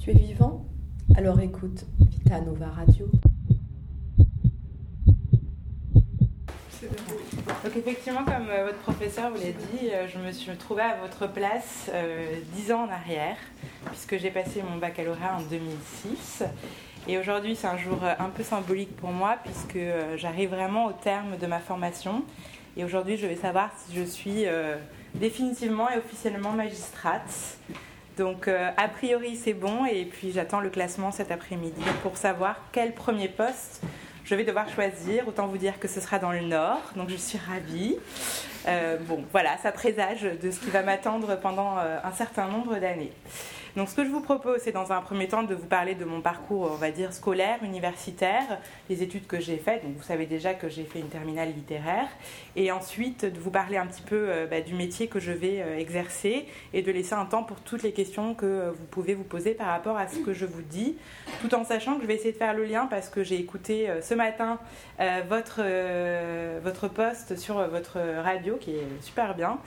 Tu es vivant? Alors écoute Vita Nova Radio. Donc effectivement, comme euh, votre professeur vous l'a dit, euh, je me suis trouvée à votre place euh, dix ans en arrière, puisque j'ai passé mon baccalauréat en 2006. Et aujourd'hui, c'est un jour un peu symbolique pour moi, puisque j'arrive vraiment au terme de ma formation. Et aujourd'hui, je vais savoir si je suis définitivement et officiellement magistrate. Donc, a priori, c'est bon. Et puis, j'attends le classement cet après-midi pour savoir quel premier poste je vais devoir choisir. Autant vous dire que ce sera dans le Nord, donc je suis ravie. Euh, bon, voilà, ça présage de ce qui va m'attendre pendant euh, un certain nombre d'années. Donc ce que je vous propose, c'est dans un premier temps de vous parler de mon parcours, on va dire, scolaire, universitaire, les études que j'ai faites. Donc vous savez déjà que j'ai fait une terminale littéraire. Et ensuite de vous parler un petit peu euh, bah, du métier que je vais exercer et de laisser un temps pour toutes les questions que vous pouvez vous poser par rapport à ce que je vous dis, tout en sachant que je vais essayer de faire le lien parce que j'ai écouté ce matin votre, votre post sur votre radio qui est super bien,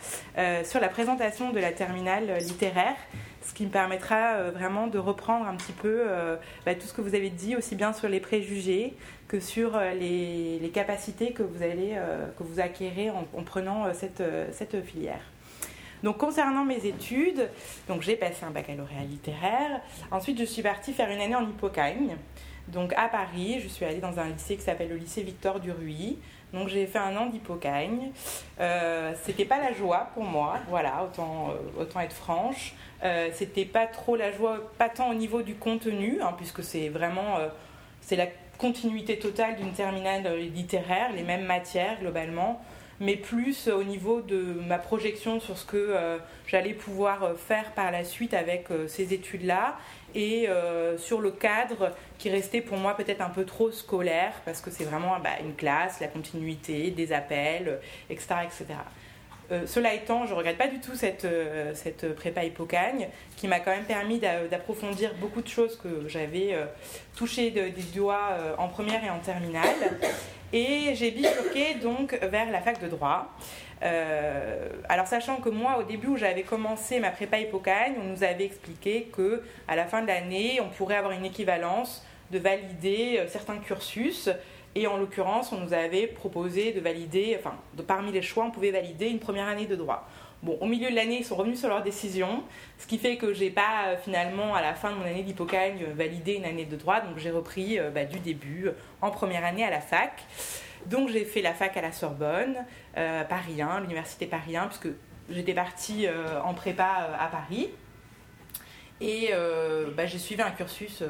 sur la présentation de la terminale littéraire ce qui me permettra euh, vraiment de reprendre un petit peu euh, bah, tout ce que vous avez dit, aussi bien sur les préjugés que sur euh, les, capacités que vous allez que vous acquérez en, prenant cette, cette filière. Donc concernant mes études, donc j'ai passé un baccalauréat littéraire. Ensuite, je suis partie faire une année en Hippocagne. Donc à Paris, je suis allée dans un lycée qui s'appelle le lycée Victor Duruy. Donc j'ai fait un an d'hypocagne. Euh, c'était pas la joie pour moi, voilà, autant, autant être franche. Euh, c'était pas trop la joie, pas tant au niveau du contenu, hein, puisque c'est vraiment euh, c'est la continuité totale d'une terminale littéraire, les mêmes matières globalement, mais plus au niveau de ma projection sur ce que euh, j'allais pouvoir faire par la suite avec ces études-là et sur le cadre qui restait pour moi peut-être un peu trop scolaire parce que c'est vraiment bah, une classe, la continuité, des appels, etc. etc. Euh, cela étant, je ne regrette pas du tout cette, euh, cette prépa hypocagne qui m'a quand même permis d'approfondir beaucoup de choses que j'avais euh, touchées des doigts en première et en terminale. Et j'ai bifurqué donc vers la fac de droit. alors sachant que moi, au début où j'avais commencé ma prépa hypocagne, on nous avait expliqué que à la fin de l'année, on pourrait avoir une équivalence de valider certains cursus et en l'occurrence, on nous avait proposé de valider, enfin, parmi les choix, on pouvait valider une première année de droit. Bon, au milieu de l'année, ils sont revenus sur leur décision, ce qui fait que j'ai pas euh, finalement, à la fin de mon année d'hypocagne, euh, validé une année de droit, donc j'ai repris euh, bah, du début, en première année à la fac. Donc j'ai fait la fac à la Sorbonne, Paris 1, l'université Paris 1, puisque j'étais partie en prépa à Paris. Et bah, j'ai suivi un cursus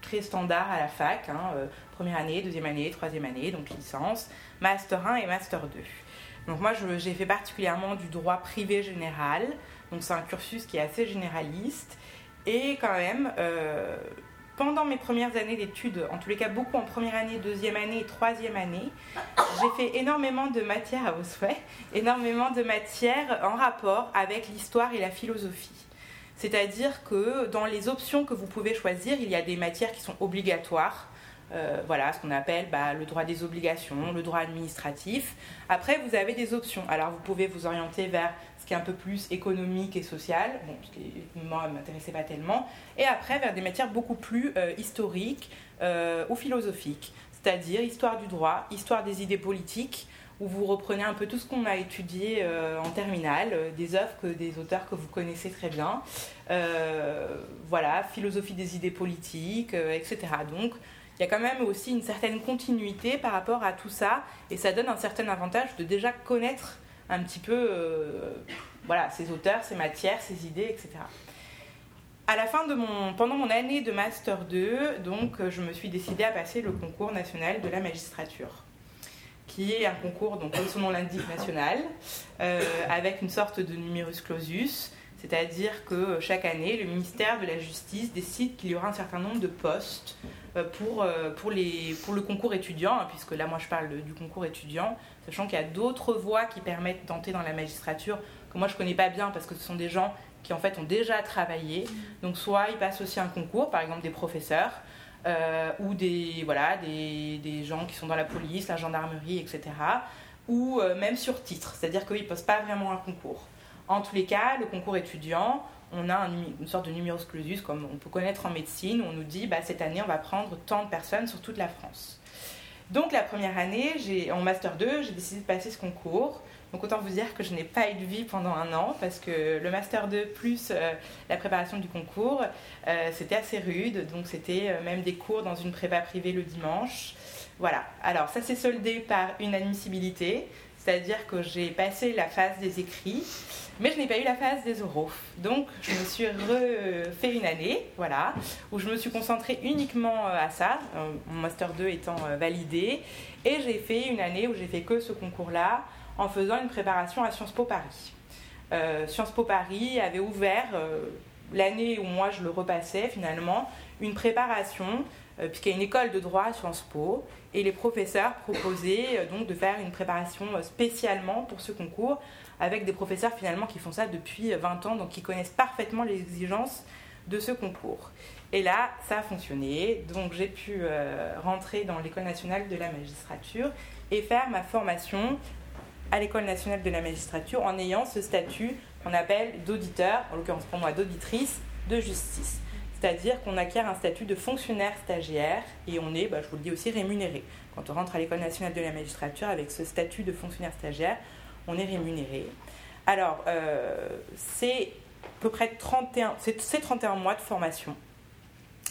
très standard à la fac, hein, première année, deuxième année, troisième année, donc licence, master 1 et master 2. Donc moi j'ai fait particulièrement du droit privé général, donc c'est un cursus qui est assez généraliste. Et quand même euh, pendant mes premières années d'études, en tous les cas beaucoup en première année, deuxième année et troisième année, j'ai fait énormément de matières à vos souhaits, énormément de matières en rapport avec l'histoire et la philosophie. C'est-à-dire que dans les options que vous pouvez choisir, il y a des matières qui sont obligatoires, euh, voilà, ce qu'on appelle bah, le droit des obligations, le droit administratif. Après, vous avez des options. Alors, vous pouvez vous orienter vers ce qui est un peu plus économique et social, bon, ce qui moi ne m'intéressait pas tellement, et après vers des matières beaucoup plus euh, historiques euh, ou philosophiques, c'est-à-dire histoire du droit, histoire des idées politiques, où vous reprenez un peu tout ce qu'on a étudié en terminale, des œuvres que des auteurs que vous connaissez très bien, voilà, philosophie des idées politiques, etc. Donc, il y a quand même aussi une certaine continuité par rapport à tout ça et ça donne un certain avantage de déjà connaître un petit peu euh, voilà, ces auteurs, ces matières, ces idées, etc. À la fin de mon, pendant mon année de Master 2, donc, je me suis décidée à passer le concours national de la magistrature, qui est un concours, donc, comme son nom l'indique, national, euh, avec une sorte de numerus clausus, c'est-à-dire que chaque année, le ministère de la Justice décide qu'il y aura un certain nombre de postes euh, pour, euh, pour, le concours étudiant, hein, puisque là moi je parle du concours étudiant, sachant qu'il y a d'autres voies qui permettent d'entrer dans la magistrature que moi je connais pas bien parce que ce sont des gens qui en fait ont déjà travaillé. Donc soit ils passent aussi un concours, par exemple des professeurs, euh, ou des, voilà, des, des, gens qui sont dans la police, la gendarmerie, etc. Ou même sur titre, c'est-à-dire qu'ils ne posent pas vraiment un concours. En tous les cas, le concours étudiant, on a une sorte de numerus clausus, comme on peut connaître en médecine, où on nous dit bah, cette année, on va prendre tant de personnes sur toute la France. Donc la première année, en Master 2, j'ai décidé de passer ce concours. Donc autant vous dire que je n'ai pas eu de vie pendant un an parce que le Master 2 plus euh, la préparation du concours, euh, c'était assez rude. Donc c'était euh, même des cours dans une prépa privée le dimanche. Voilà. Alors ça s'est soldé par une admissibilité, c'est-à-dire que j'ai passé la phase des écrits, mais je n'ai pas eu la phase des oraux. Donc je me suis refait une année, voilà, où je me suis concentrée uniquement à ça, mon Master 2 étant validé, et j'ai fait une année où j'ai fait que ce concours-là en faisant une préparation à Sciences Po Paris. Euh, Sciences Po Paris avait ouvert, euh, l'année où moi je le repassais finalement, une préparation, euh, puisqu'il y a une école de droit à Sciences Po, et les professeurs proposaient donc de faire une préparation spécialement pour ce concours, avec des professeurs finalement qui font ça depuis 20 ans, donc qui connaissent parfaitement les exigences de ce concours. Et là, ça a fonctionné. Donc j'ai pu rentrer dans l'école nationale de la magistrature et faire ma formation à l'École nationale de la magistrature en ayant ce statut qu'on appelle d'auditeur, en l'occurrence pour moi d'auditrice de justice. C'est-à-dire qu'on acquiert un statut de fonctionnaire stagiaire et on est, bah, je vous le dis aussi, rémunéré. Quand on rentre à l'École nationale de la magistrature avec ce statut de fonctionnaire stagiaire, on est rémunéré. Alors, euh, c'est à peu près 31, c'est 31 mois de formation.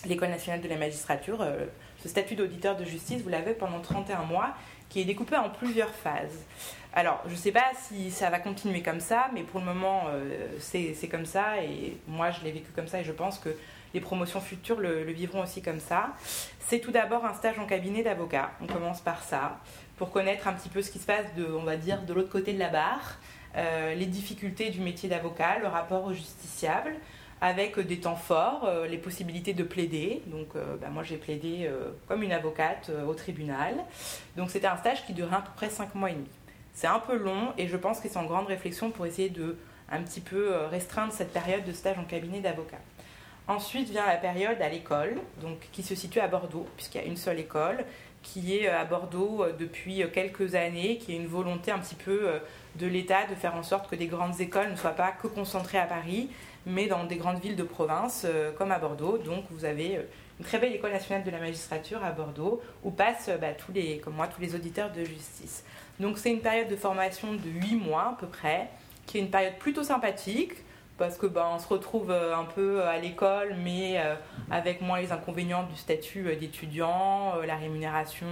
L'École nationale de la magistrature, euh, ce statut d'auditeur de justice, vous l'avez pendant 31 mois, qui est découpé en plusieurs phases. Alors, je ne sais pas si ça va continuer comme ça, mais pour le moment, euh, c'est comme ça. Et moi, je l'ai vécu comme ça et je pense que les promotions futures le, vivront aussi comme ça. C'est tout d'abord un stage en cabinet d'avocat. On commence par ça, pour connaître un petit peu ce qui se passe, de, on va dire, de l'autre côté de la barre, euh, les difficultés du métier d'avocat, le rapport au justiciable, avec des temps forts, euh, les possibilités de plaider. Donc, bah, moi, j'ai plaidé comme une avocate au tribunal. Donc, c'était un stage qui durait à peu près 5 mois et demi. C'est un peu long et je pense que c'est en grande réflexion pour essayer de un petit peu euh, restreindre cette période de stage en cabinet d'avocat. Ensuite vient la période à l'école, donc qui se situe à Bordeaux, puisqu'il y a une seule école qui est euh, à Bordeaux euh, depuis quelques années, qui est une volonté un petit peu de l'État de faire en sorte que des grandes écoles ne soient pas que concentrées à Paris, mais dans des grandes villes de province comme à Bordeaux. Donc vous avez une très belle école nationale de la magistrature à Bordeaux, où passent bah, comme moi tous les auditeurs de justice. Donc c'est une période de formation de 8 mois à peu près, qui est une période plutôt sympathique, parce que ben, on se retrouve euh, un peu à l'école, mais euh, avec moins les inconvénients du statut euh, d'étudiant, la rémunération,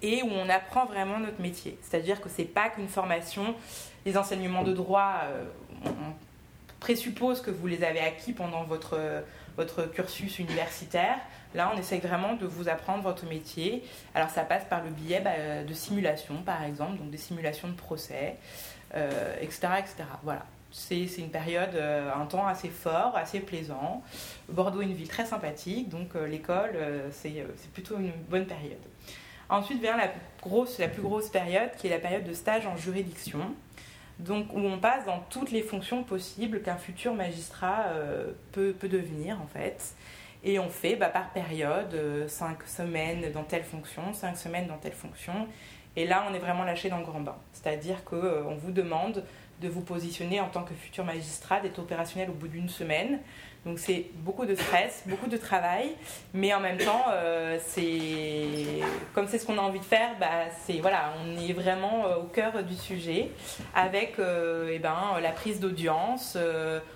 et où on apprend vraiment notre métier. C'est-à-dire que c'est pas qu'une formation, les enseignements de droit, on présuppose que vous les avez acquis pendant votre, votre cursus universitaire, Là, on essaye vraiment de vous apprendre votre métier. Alors, ça passe par le biais bah, de simulations, par exemple, donc des simulations de procès, etc., euh, etc. Voilà. C'est une période, euh, un temps assez fort, assez plaisant. Bordeaux est une ville très sympathique, donc euh, l'école, c'est plutôt une bonne période. Ensuite vient la, grosse, la plus grosse période, qui est la période de stage en juridiction donc où on passe dans toutes les fonctions possibles qu'un futur magistrat peut, peut, devenir en fait. Et on fait bah, par période, 5 euh, semaines dans telle fonction, 5 semaines dans telle fonction. Et là, on est vraiment lâché dans le grand bain. C'est-à-dire qu'on euh, vous demande de vous positionner en tant que futur magistrat, d'être opérationnel au bout d'une semaine. Donc c'est beaucoup de stress, beaucoup de travail, mais en même temps, euh, c'est comme c'est ce qu'on a envie de faire, bah, c'est voilà, on est vraiment euh, au cœur du sujet avec euh, eh ben, la prise d'audience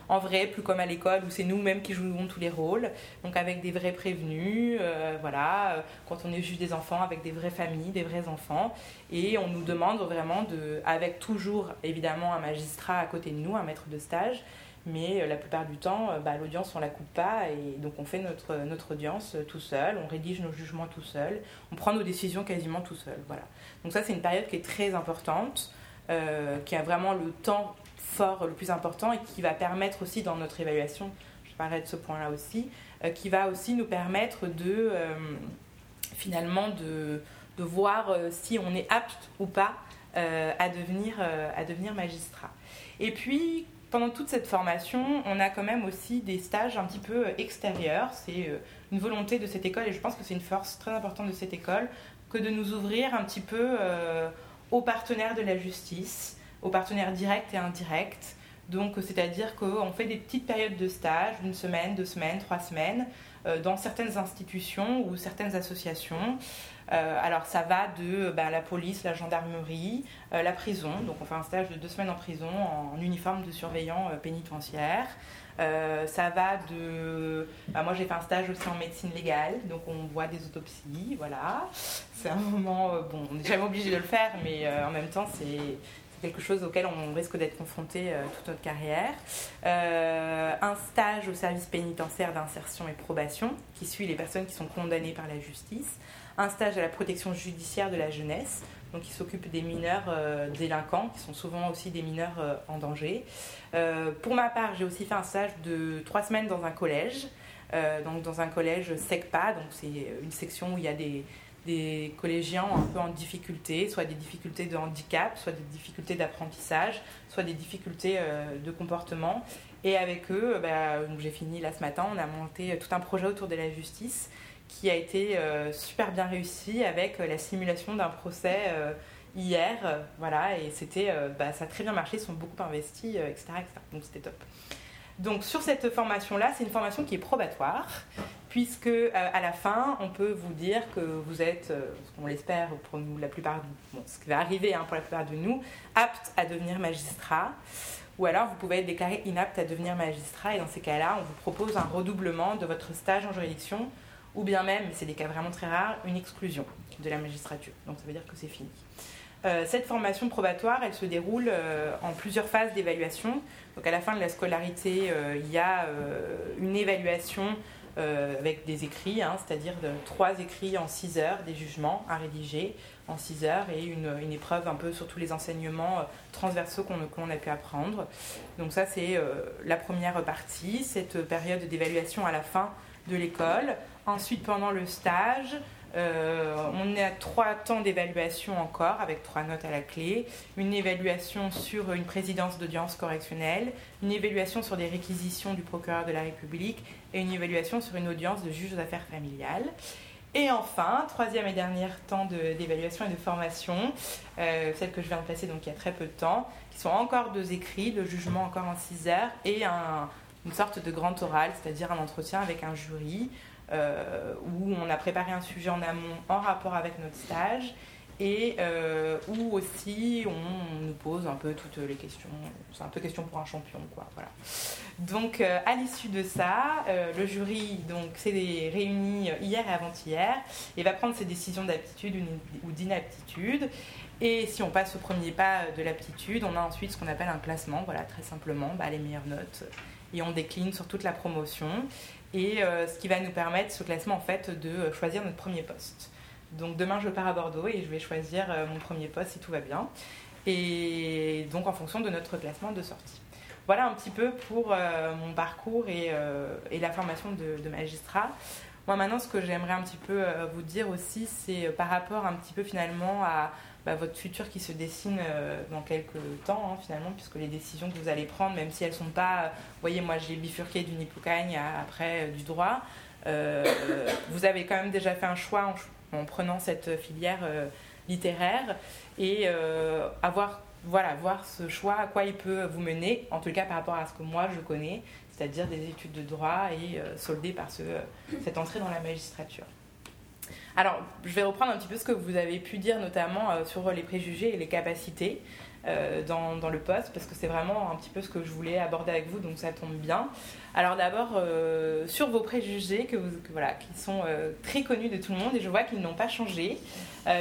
en vrai, plus comme à l'école où c'est nous-mêmes qui jouons tous les rôles, donc avec des vrais prévenus, voilà, quand on est juge des enfants, avec des vraies familles, des vrais enfants, et on nous demande vraiment de, avec toujours évidemment un magistrat à côté de nous, un maître de stage mais euh, la plupart du temps, euh, bah, l'audience, on la coupe pas, et donc on fait notre, notre audience euh, tout seul, on rédige nos jugements tout seul, on prend nos décisions quasiment tout seul. Voilà. Donc ça, c'est une période qui est très importante, qui a vraiment le temps fort le plus important et qui va permettre aussi dans notre évaluation, je parlerai de ce point-là aussi, qui va aussi nous permettre de finalement de, de voir si on est apte ou pas à, devenir, à devenir magistrat. Et puis, pendant toute cette formation, on a quand même aussi des stages un petit peu euh, extérieurs. C'est euh, une volonté de cette école et je pense que c'est une force très importante de cette école que de nous ouvrir un petit peu euh, aux partenaires de la justice, aux partenaires directs et indirects, Donc, c'est-à-dire qu'on fait des petites périodes de stage, d'une semaine, deux semaines, trois semaines, dans certaines institutions ou certaines associations. alors, ça va de ben, la police, la gendarmerie, la prison. Donc, on fait un stage de deux semaines en prison en uniforme de surveillant pénitentiaire. Euh, ça va de. Bah, moi, j'ai fait un stage aussi en médecine légale, donc on voit des autopsies, voilà. C'est un moment. Euh, bon, on n'est jamais obligé de le faire, mais euh, en même temps, c'est quelque chose auquel on risque d'être confronté toute notre carrière. un stage au service pénitentiaire d'insertion et probation qui suit les personnes qui sont condamnées par la justice. Un stage à la protection judiciaire de la jeunesse, donc qui s'occupe des mineurs euh, délinquants, qui sont souvent aussi des mineurs euh, en danger. Euh, pour ma part, j'ai aussi fait un stage de trois semaines dans un collège, donc dans un collège SECPA, donc c'est une section où il y a des, des collégiens un peu en difficulté, soit des difficultés de handicap, soit des difficultés d'apprentissage, soit des difficultés de comportement. Et avec eux, bah, j'ai fini là ce matin, on a monté tout un projet autour de la justice qui a été euh, super bien réussi avec euh, la simulation d'un procès euh, hier. voilà, et c'était, bah, ça a très bien marché, ils sont beaucoup investis, etc., Donc c'était top. Donc sur cette formation-là, c'est une formation qui est probatoire, puisque à la fin, on peut vous dire que vous êtes, on l'espère pour nous, la plupart, bon, ce qui va arriver hein, pour la plupart de nous, apte à devenir magistrat. Ou alors vous pouvez être déclaré inapte à devenir magistrat, et dans ces cas-là, on vous propose un redoublement de votre stage en juridiction ou bien même, c'est des cas vraiment très rares, une exclusion de la magistrature. Donc ça veut dire que c'est fini. Euh, cette formation probatoire, elle se déroule euh, en plusieurs phases d'évaluation. Donc à la fin de la scolarité, euh, il y a une évaluation avec des écrits, hein, c'est-à-dire trois écrits en six heures, des jugements à rédiger en six heures et une, épreuve un peu sur tous les enseignements transversaux qu'on a pu apprendre. Donc ça c'est la première partie, cette période d'évaluation à la fin de l'école. Ensuite, pendant le stage, euh, on est à trois temps d'évaluation encore, avec trois notes à la clé. Une évaluation sur une présidence d'audience correctionnelle, une évaluation sur des réquisitions du procureur de la République et une évaluation sur une audience de juge aux affaires familiales. Et enfin, troisième et dernier temps d'évaluation et de formation, euh, celle que je viens de passer donc il y a très peu de temps, qui sont encore deux écrits, le jugement encore en 6 heures et un, une sorte de grand oral, c'est-à-dire un entretien avec un jury euh, où on a préparé un sujet en amont en rapport avec notre stage et euh, où aussi on nous pose un peu toutes les questions. C'est un peu question pour un champion, quoi. Voilà. Donc, euh, à l'issue de ça, le jury donc s'est réuni hier et avant-hier et va prendre ses décisions d'aptitude ou d'inaptitude. Et si on passe au premier pas de l'aptitude, on a ensuite ce qu'on appelle un classement, voilà, très simplement, bah, les meilleures notes et on décline sur toute la promotion. Et euh, ce qui va nous permettre, ce classement, en fait, de choisir notre premier poste. Donc demain, je pars à Bordeaux et je vais choisir euh, mon premier poste si tout va bien. Et donc en fonction de notre classement de sortie. Voilà un petit peu pour euh, mon parcours et, et la formation de, magistrat. Moi maintenant, ce que j'aimerais un petit peu vous dire aussi, c'est par rapport un petit peu finalement à bah, votre futur qui se dessine euh, dans quelques temps, hein, finalement, puisque les décisions que vous allez prendre, même si elles ne sont pas. Vous voyez, moi, j'ai bifurqué du Nipucagne après euh, du droit. Euh, vous avez quand même déjà fait un choix en, prenant cette filière littéraire et avoir voilà, voir ce choix, à quoi il peut vous mener, en tout cas par rapport à ce que moi je connais, c'est-à-dire des études de droit et soldé par ce, cette entrée dans la magistrature. Alors, je vais reprendre un petit peu ce que vous avez pu dire, notamment euh, sur les préjugés et les capacités euh, dans, le poste, parce que c'est vraiment un petit peu ce que je voulais aborder avec vous, donc ça tombe bien. Alors d'abord, euh, sur vos préjugés, que, voilà, qui sont très connus de tout le monde, et je vois qu'ils n'ont pas changé,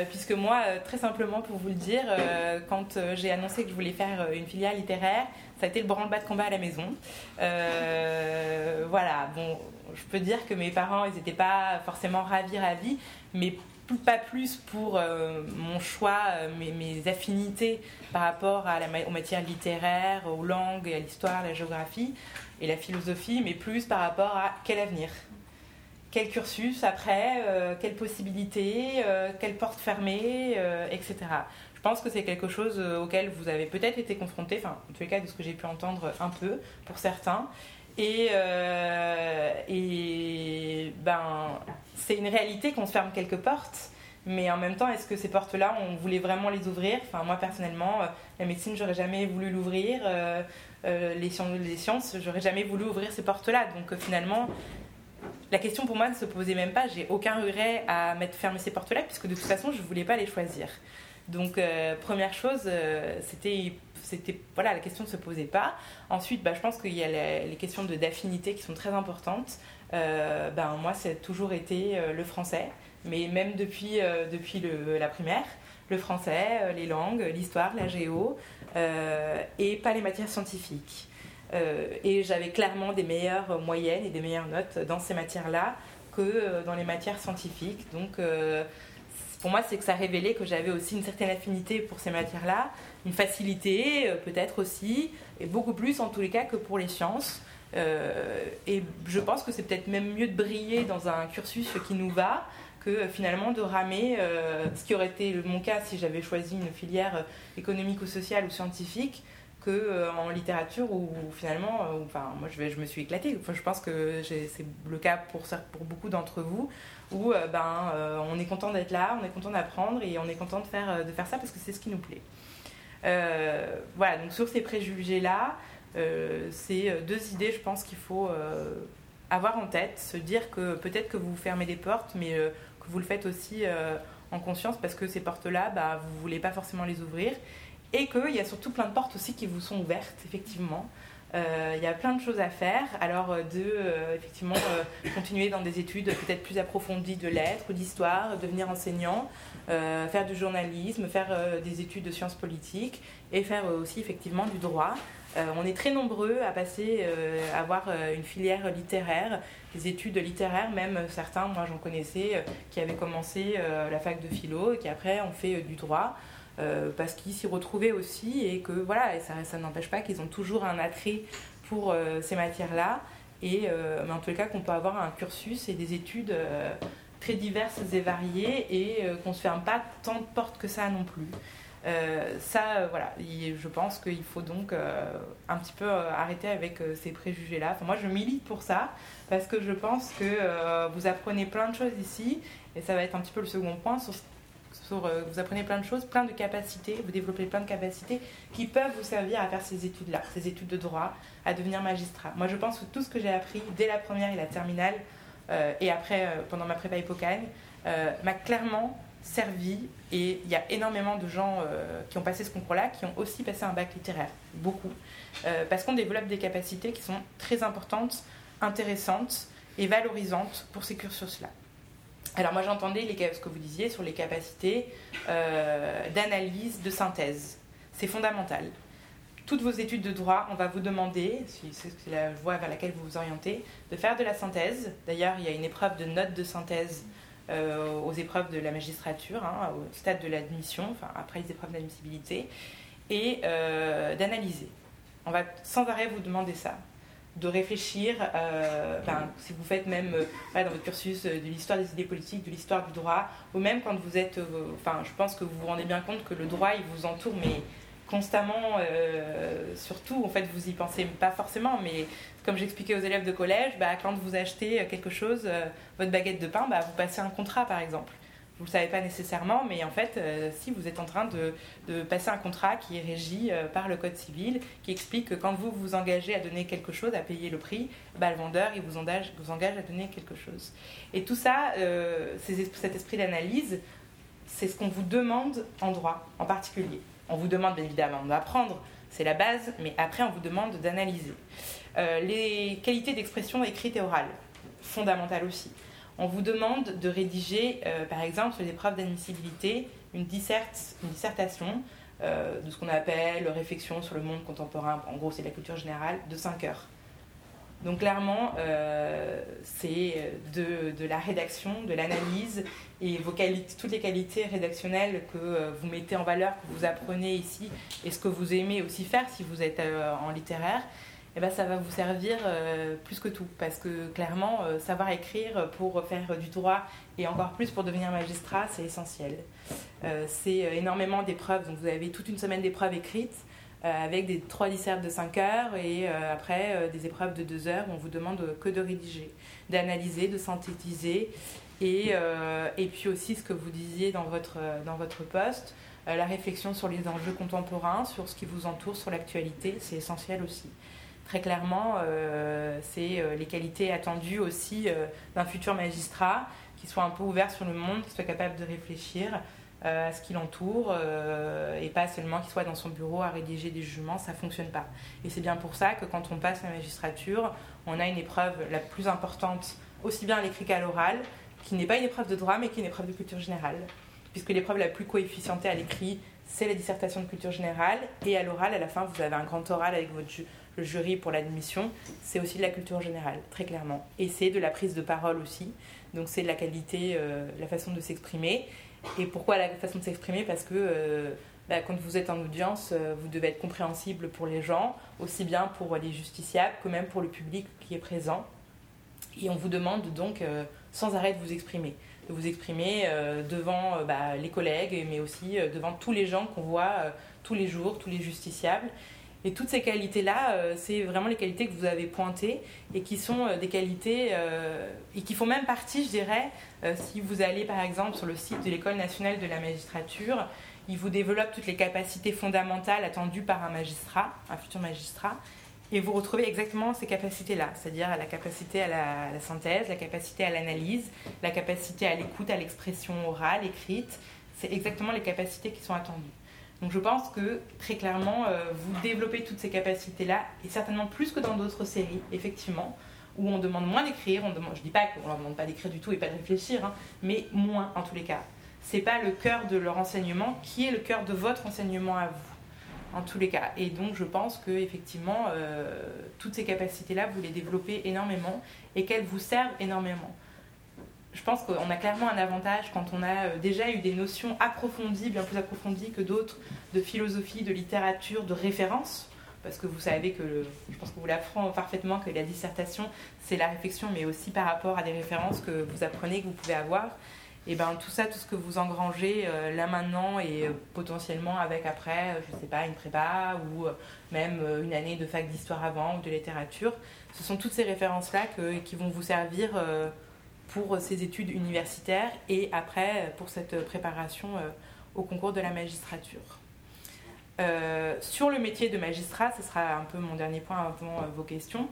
puisque moi, très simplement pour vous le dire, quand j'ai annoncé que je voulais faire une filière littéraire, ça a été le branle-bas de combat à la maison. voilà, bon, je peux dire que mes parents, ils n'étaient pas forcément ravis, ravis, mais pas plus pour euh, mon choix, euh, mes, affinités par rapport à la, aux matières littéraires, aux langues, à l'histoire, la géographie et la philosophie, mais plus par rapport à quel avenir, quel cursus après, euh, quelles possibilités, quelles portes fermées, etc. Je pense que c'est quelque chose auquel vous avez peut-être été confronté, enfin en tous les cas de ce que j'ai pu entendre un peu pour certains, et, euh, et ben, c'est une réalité qu'on se ferme quelques portes, Mais en même temps, est-ce que ces portes-là, on voulait vraiment les ouvrir? Enfin, moi personnellement, la médecine, j'aurais jamais voulu l'ouvrir. les, sciences, les sciences, j'aurais jamais voulu ouvrir ces portes-là. Donc finalement, la question pour moi ne se posait même pas. J'ai aucun regret à mettre fermer ces portes-là, puisque de toute façon, je ne voulais pas les choisir. Donc, euh, première chose, euh, c'était, voilà, la question ne se posait pas. Ensuite, bah, je pense qu'il y a les, questions de, d'affinité qui sont très importantes. Euh, ben, moi, c'est toujours été le français, mais même depuis, depuis le, la primaire, le français, les langues, l'histoire, la géo, et pas les matières scientifiques. et j'avais clairement des meilleures moyennes et des meilleures notes dans ces matières-là que dans les matières scientifiques. Donc, pour moi, c'est que ça révélait que j'avais aussi une certaine affinité pour ces matières-là, une facilité euh, peut-être aussi, et beaucoup plus en tous les cas que pour les sciences. Euh, et je pense que c'est peut-être même mieux de briller dans un cursus qui nous va que euh, finalement de ramer, ce qui aurait été mon cas si j'avais choisi une filière économique ou sociale ou scientifique, que en littérature où, finalement, enfin moi je, me suis éclatée. Enfin, je pense que c'est le cas pour, pour beaucoup d'entre vous où euh, ben, euh, on est content d'être là, on est content d'apprendre et on est content de faire, euh, de faire ça parce que c'est ce qui nous plaît. voilà, donc sur ces préjugés-là, c'est deux idées, je pense, qu'il faut avoir en tête, se dire que peut-être que vous fermez des portes, mais vous le faites aussi en conscience parce que ces portes-là, bah, vous ne voulez pas forcément les ouvrir. Et qu'il y a surtout plein de portes aussi qui vous sont ouvertes, effectivement. Euh, il y a plein de choses à faire. Alors, euh, de euh, effectivement continuer dans des études peut-être plus approfondies de lettres, d'histoire, devenir enseignant, faire du journalisme, faire des études de sciences politiques et faire aussi effectivement du droit. On est très nombreux à passer, à avoir une filière littéraire, des études littéraires, même certains, moi j'en connaissais, qui avaient commencé la fac de philo et qui après ont fait du droit. Euh, parce qu'ils s'y retrouvaient aussi et que voilà, et ça, n'empêche pas qu'ils ont toujours un attrait pour euh, ces matières-là. Et euh, mais en tout cas, qu'on peut avoir un cursus et des études très diverses et variées et qu'on ne se ferme pas tant de portes que ça non plus. Ça, voilà, je pense qu'il faut donc un petit peu arrêter avec ces préjugés-là. Enfin, moi, je milite pour ça parce que je pense que vous apprenez plein de choses ici et ça va être un petit peu le second point euh, vous apprenez plein de choses, plein de capacités, vous développez plein de capacités qui peuvent vous servir à faire ces études-là, ces études de droit, à devenir magistrat. Moi, je pense que tout ce que j'ai appris dès la première et la terminale, euh, et après, euh, pendant ma prépa Hippocagne, m'a clairement servi. Et il y a énormément de gens qui ont passé ce concours-là, qui ont aussi passé un bac littéraire, beaucoup, parce qu'on développe des capacités qui sont très importantes, intéressantes et valorisantes pour ces cursus-là. Alors moi j'entendais ce que vous disiez sur les capacités euh, d'analyse, de synthèse. C'est fondamental. Toutes vos études de droit, on va vous demander, si c'est la voie vers laquelle vous vous orientez, de faire de la synthèse. D'ailleurs, il y a une épreuve de notes de synthèse euh, aux épreuves de la magistrature, hein, au stade de l'admission, enfin après les épreuves d'admissibilité, et euh, d'analyser. On va sans arrêt vous demander ça de réfléchir, euh, ben, si vous faites même euh, dans votre cursus de l'histoire des idées politiques, de l'histoire du droit, ou même quand vous êtes, enfin, je pense que vous vous rendez bien compte que le droit, il vous entoure, mais constamment, surtout, en fait, vous y pensez pas forcément, mais comme j'expliquais aux élèves de collège, bah, quand vous achetez quelque chose, votre baguette de pain, bah, vous passez un contrat, par exemple vous ne le savez pas nécessairement, mais en fait, euh, si vous êtes en train de, passer un contrat qui est régi euh, par le Code civil, qui explique que quand vous vous engagez à donner quelque chose, à payer le prix, bah, le vendeur il vous, engage, vous engage à donner quelque chose. Et tout ça, euh, cet esprit d'analyse, c'est ce qu'on vous demande en droit en particulier. On vous demande bien évidemment d'apprendre, c'est la base, mais après on vous demande d'analyser. les qualités d'expression écrite et orale, fondamentales aussi on vous demande de rédiger, euh, par exemple, sur l'épreuve d'admissibilité, une, une dissertation euh, de ce qu'on appelle réflexion sur le monde contemporain, en gros c'est la culture générale, de 5 heures. Donc clairement, euh, c'est de, la rédaction, de l'analyse et toutes les qualités rédactionnelles que vous mettez en valeur, que vous apprenez ici et ce que vous aimez aussi faire si vous êtes en littéraire, eh ben, ça va vous servir euh, plus que tout. Parce que clairement, euh, savoir écrire pour faire du droit et encore plus pour devenir magistrat, c'est essentiel. Euh, c'est énormément d'épreuves. Donc vous avez toute une semaine d'épreuves écrites avec des trois dissertes de 5 heures et après des épreuves de 2 heures où on vous demande que de rédiger, d'analyser, de synthétiser Et, et puis aussi ce que vous disiez dans votre, dans votre poste, la réflexion sur les enjeux contemporains, sur ce qui vous entoure, sur l'actualité, c'est essentiel aussi. Très clairement, c'est les qualités attendues aussi d'un futur magistrat qui soit un peu ouvert sur le monde, qui soit capable de réfléchir, euh, à ce qui l'entoure euh, et pas seulement qu'il soit dans son bureau à rédiger des jugements, ça ne fonctionne pas. Et c'est bien pour ça que quand on passe la magistrature, on a une épreuve la plus importante, aussi bien à l'écrit qu'à l'oral, qui n'est pas une épreuve de droit mais qui est une épreuve de culture générale. Puisque l'épreuve la plus coefficientée à l'écrit, c'est la dissertation de culture générale, et à l'oral, à la fin, vous avez un grand oral avec votre le jury pour l'admission, c'est aussi de la culture générale, très clairement. Et c'est de la prise de parole aussi, donc c'est de la qualité, euh, la façon de s'exprimer. Et pourquoi la façon de s'exprimer? Parce que euh, bah, quand vous êtes en audience, euh, vous devez être compréhensible pour les gens, aussi bien pour les justiciables que même pour le public qui est présent. Et on vous demande donc euh, sans arrêt de vous exprimer. De vous exprimer devant bah, les collègues, mais aussi devant tous les gens qu'on voit tous les jours, tous les justiciables. Et toutes ces qualités-là, euh, c'est vraiment les qualités que vous avez pointées et qui sont euh, des qualités euh, et qui font même partie, je dirais, si vous allez par exemple sur le site de l'École nationale de la magistrature, il vous développe toutes les capacités fondamentales attendues par un magistrat, un futur magistrat, et vous retrouvez exactement ces capacités-là, c'est-à-dire la capacité à la, à la synthèse, la capacité à l'analyse, la capacité à l'écoute, à l'expression orale, écrite. C'est exactement les capacités qui sont attendues. Donc je pense que très clairement, euh, vous développez toutes ces capacités-là, et certainement plus que dans d'autres séries, effectivement, où on demande moins d'écrire, on demande, je ne dis pas qu'on ne leur demande pas d'écrire du tout et pas de réfléchir, hein, mais moins en tous les cas. Ce n'est pas le cœur de leur enseignement qui est le cœur de votre enseignement à vous, en tous les cas. Et donc je pense que effectivement, euh, toutes ces capacités-là, vous les développez énormément et qu'elles vous servent énormément je pense qu'on a clairement un avantage quand on a euh, déjà eu des notions approfondies, bien plus approfondies que d'autres, de philosophie, de littérature, de référence. Parce que vous savez que, je pense que vous l'apprenez parfaitement, que la dissertation, c'est la réflexion, mais aussi par rapport à des références que vous apprenez, que vous pouvez avoir. Et bien tout ça, tout ce que vous engrangez euh, là maintenant et euh, potentiellement avec après, je ne sais pas, une prépa ou même une année de fac d'histoire avant ou de littérature, ce sont toutes ces références-là qui vont vous servir pour ces études universitaires et après pour cette préparation euh, au concours de la magistrature. Euh, sur le métier de magistrat, ce sera un peu mon dernier point avant euh, vos questions.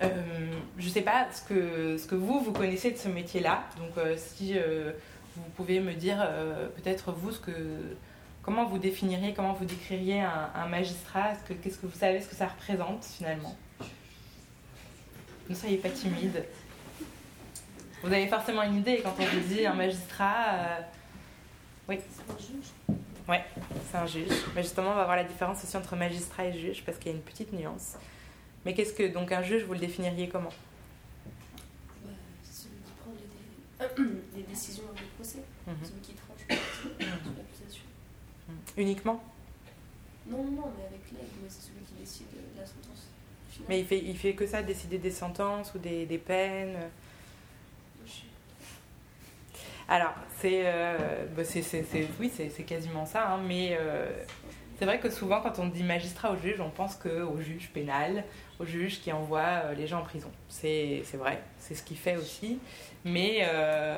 je ne sais pas ce que, ce que vous, vous connaissez de ce métier-là. Donc si vous pouvez me dire peut-être vous ce que, comment vous définiriez, comment vous décririez un, magistrat, qu'est-ce que vous savez ce que ça représente finalement? Ne soyez pas timide. Vous avez forcément une idée quand on vous dit un magistrat. Euh, oui. C'est un juge. Oui, c'est un juge. Mais justement, on va voir la différence aussi entre magistrat et juge parce qu'il y a une petite nuance. Mais qu'est-ce que donc un juge, vous le définiriez comment? Bah, celui qui prend les, les décisions dans le procès, mhm. celui qui tranche sur l'accusation. Mhm. Uniquement? Non, non, mais avec l'aide, c'est celui qui décide de la sentence. Mais il fait, il fait que ça, décider des sentences ou des, des peines? Alors, c'est, euh, bah, oui, c'est quasiment ça, hein, mais euh, c'est vrai que souvent, quand on dit magistrat au juge, on pense qu'au juge pénal, au juge qui envoie euh, les gens en prison. C'est vrai, c'est ce qu'il fait aussi. Mais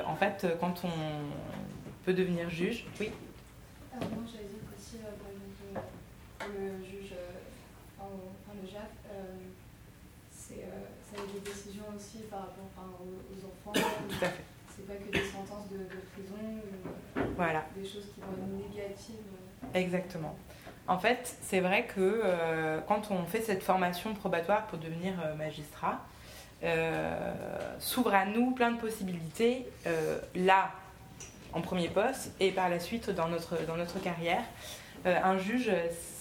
en fait, quand on peut devenir juge, oui. Alors, moi, j'allais dire qu'aussi, pour le juge, enfin, le JAF, c'est ça a des décisions aussi par rapport aux enfants. Tout à fait c'est pas que des sentences de, prison ou voilà. des choses qui vont être négatives. Exactement. En fait, c'est vrai que euh, quand on fait cette formation probatoire pour devenir euh, magistrat, euh, s'ouvre à nous plein de possibilités, là, en premier poste, et par la suite dans notre, dans notre carrière. un juge,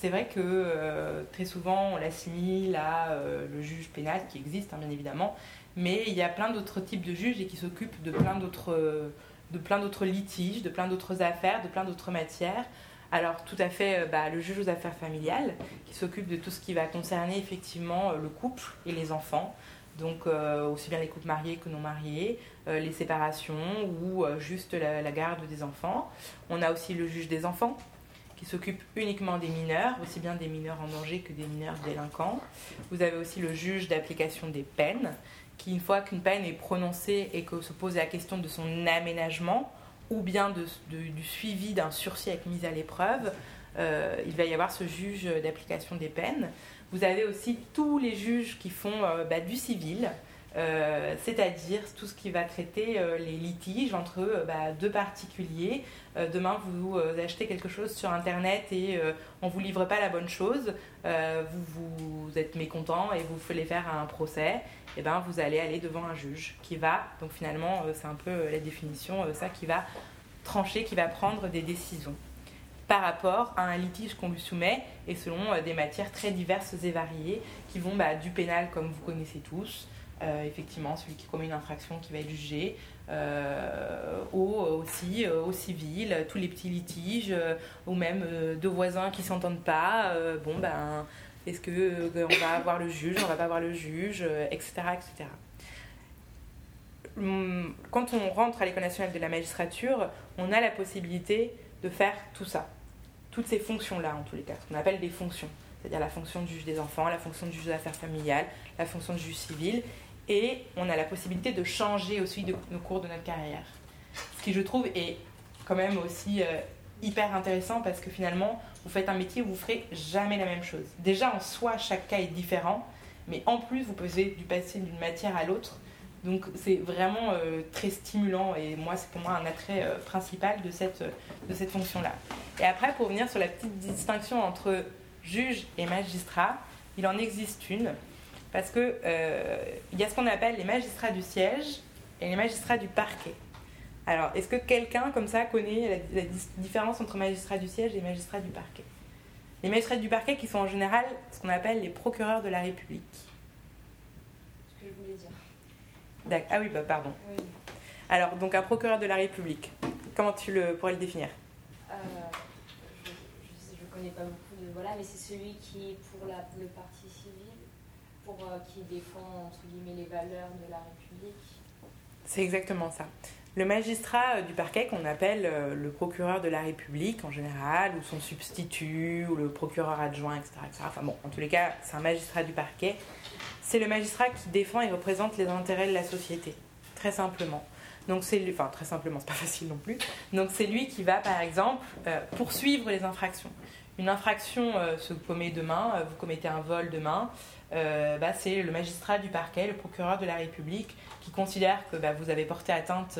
c'est vrai que très souvent on l'assimile à le juge pénal qui existe, hein, bien évidemment, mais il y a plein d'autres types de juges qui s'occupent de plein d'autres de plein d'autres litiges, de plein d'autres affaires, de plein d'autres matières. Alors tout à fait, euh, bah, le juge aux affaires familiales qui s'occupe de tout ce qui va concerner effectivement euh, le couple et les enfants, donc euh, aussi bien les couples mariés que non mariés, les séparations ou juste la, garde des enfants. On a aussi le juge des enfants qui s'occupe uniquement des mineurs, aussi bien des mineurs en danger que des mineurs délinquants. Vous avez aussi le juge d'application des peines, qui, une fois qu'une peine est prononcée et que se pose la question de son aménagement, ou bien du suivi d'un sursis avec mise à l'épreuve, euh, il va y avoir ce juge d'application des peines. Vous avez aussi tous les juges qui font euh, bah, du civil, euh, c'est-à-dire tout ce qui va traiter les litiges entre bah, deux particuliers. demain, vous, achetez quelque chose sur Internet et on ne vous livre pas la bonne chose, vous, êtes mécontent et vous voulez faire un procès, et eh ben, vous allez aller devant un juge qui va, donc finalement, c'est un peu la définition, ça qui va trancher, qui va prendre des décisions par rapport à un litige qu'on lui soumet et selon euh, des matières très diverses et variées qui vont bah, du pénal comme vous connaissez tous, euh, effectivement celui qui commet une infraction qui va être jugé, euh, au, aussi au civil, tous les petits litiges, ou même deux voisins qui s'entendent pas, bon ben est-ce que on va avoir le juge, on va pas avoir le juge, etc., etc. Hum, quand on rentre à l'École nationale de la magistrature, on a la possibilité de faire tout ça toutes ces fonctions-là, en tous les cas, ce qu'on appelle des fonctions, c'est-à-dire la fonction du juge des enfants, la fonction du juge des affaires familiales, la fonction du juge civil, et on a la possibilité de changer aussi de, au cours de notre carrière. Ce qui, je trouve, est quand même aussi euh, hyper intéressant parce que finalement, vous faites un métier où vous ferez jamais la même chose. Déjà, en soi, chaque cas est différent, mais en plus, vous pouvez du passer d'une matière à l'autre. Donc, c'est vraiment euh, très stimulant et moi, c'est pour moi un attrait euh, principal de cette, de cette fonction-là. Et après, pour venir sur la petite distinction entre juge et magistrat, il en existe une, parce qu'il euh, y a ce qu'on appelle les magistrats du siège et les magistrats du parquet. Alors, est-ce que quelqu'un comme ça connaît la, différence entre magistrats du siège et magistrats du parquet? Les magistrats du parquet qui sont en général ce qu'on appelle les procureurs de la République. Ce que je voulais dire. Ah oui, bah pardon. Alors, donc un procureur de la République, comment tu le, pourrais le définir? Euh, je, ne connais pas beaucoup de voilà, mais c'est celui qui pour la, le parti pour euh, qui défend les valeurs de la République. C'est exactement ça. Le magistrat euh, du parquet, qu'on appelle le procureur de la République en général, ou son substitut, ou le procureur adjoint, etc. etc. Enfin bon, en tous les cas, c'est un magistrat du parquet. C'est le magistrat qui défend et représente les intérêts de la société, très simplement. Donc c'est lui, enfin très simplement, c'est pas facile non plus. Donc c'est lui qui va par exemple euh, poursuivre les infractions. Une infraction euh, se commet demain, euh, vous commettez un vol demain, bah, c'est le magistrat du parquet, le procureur de la République qui considère que bah, vous avez porté atteinte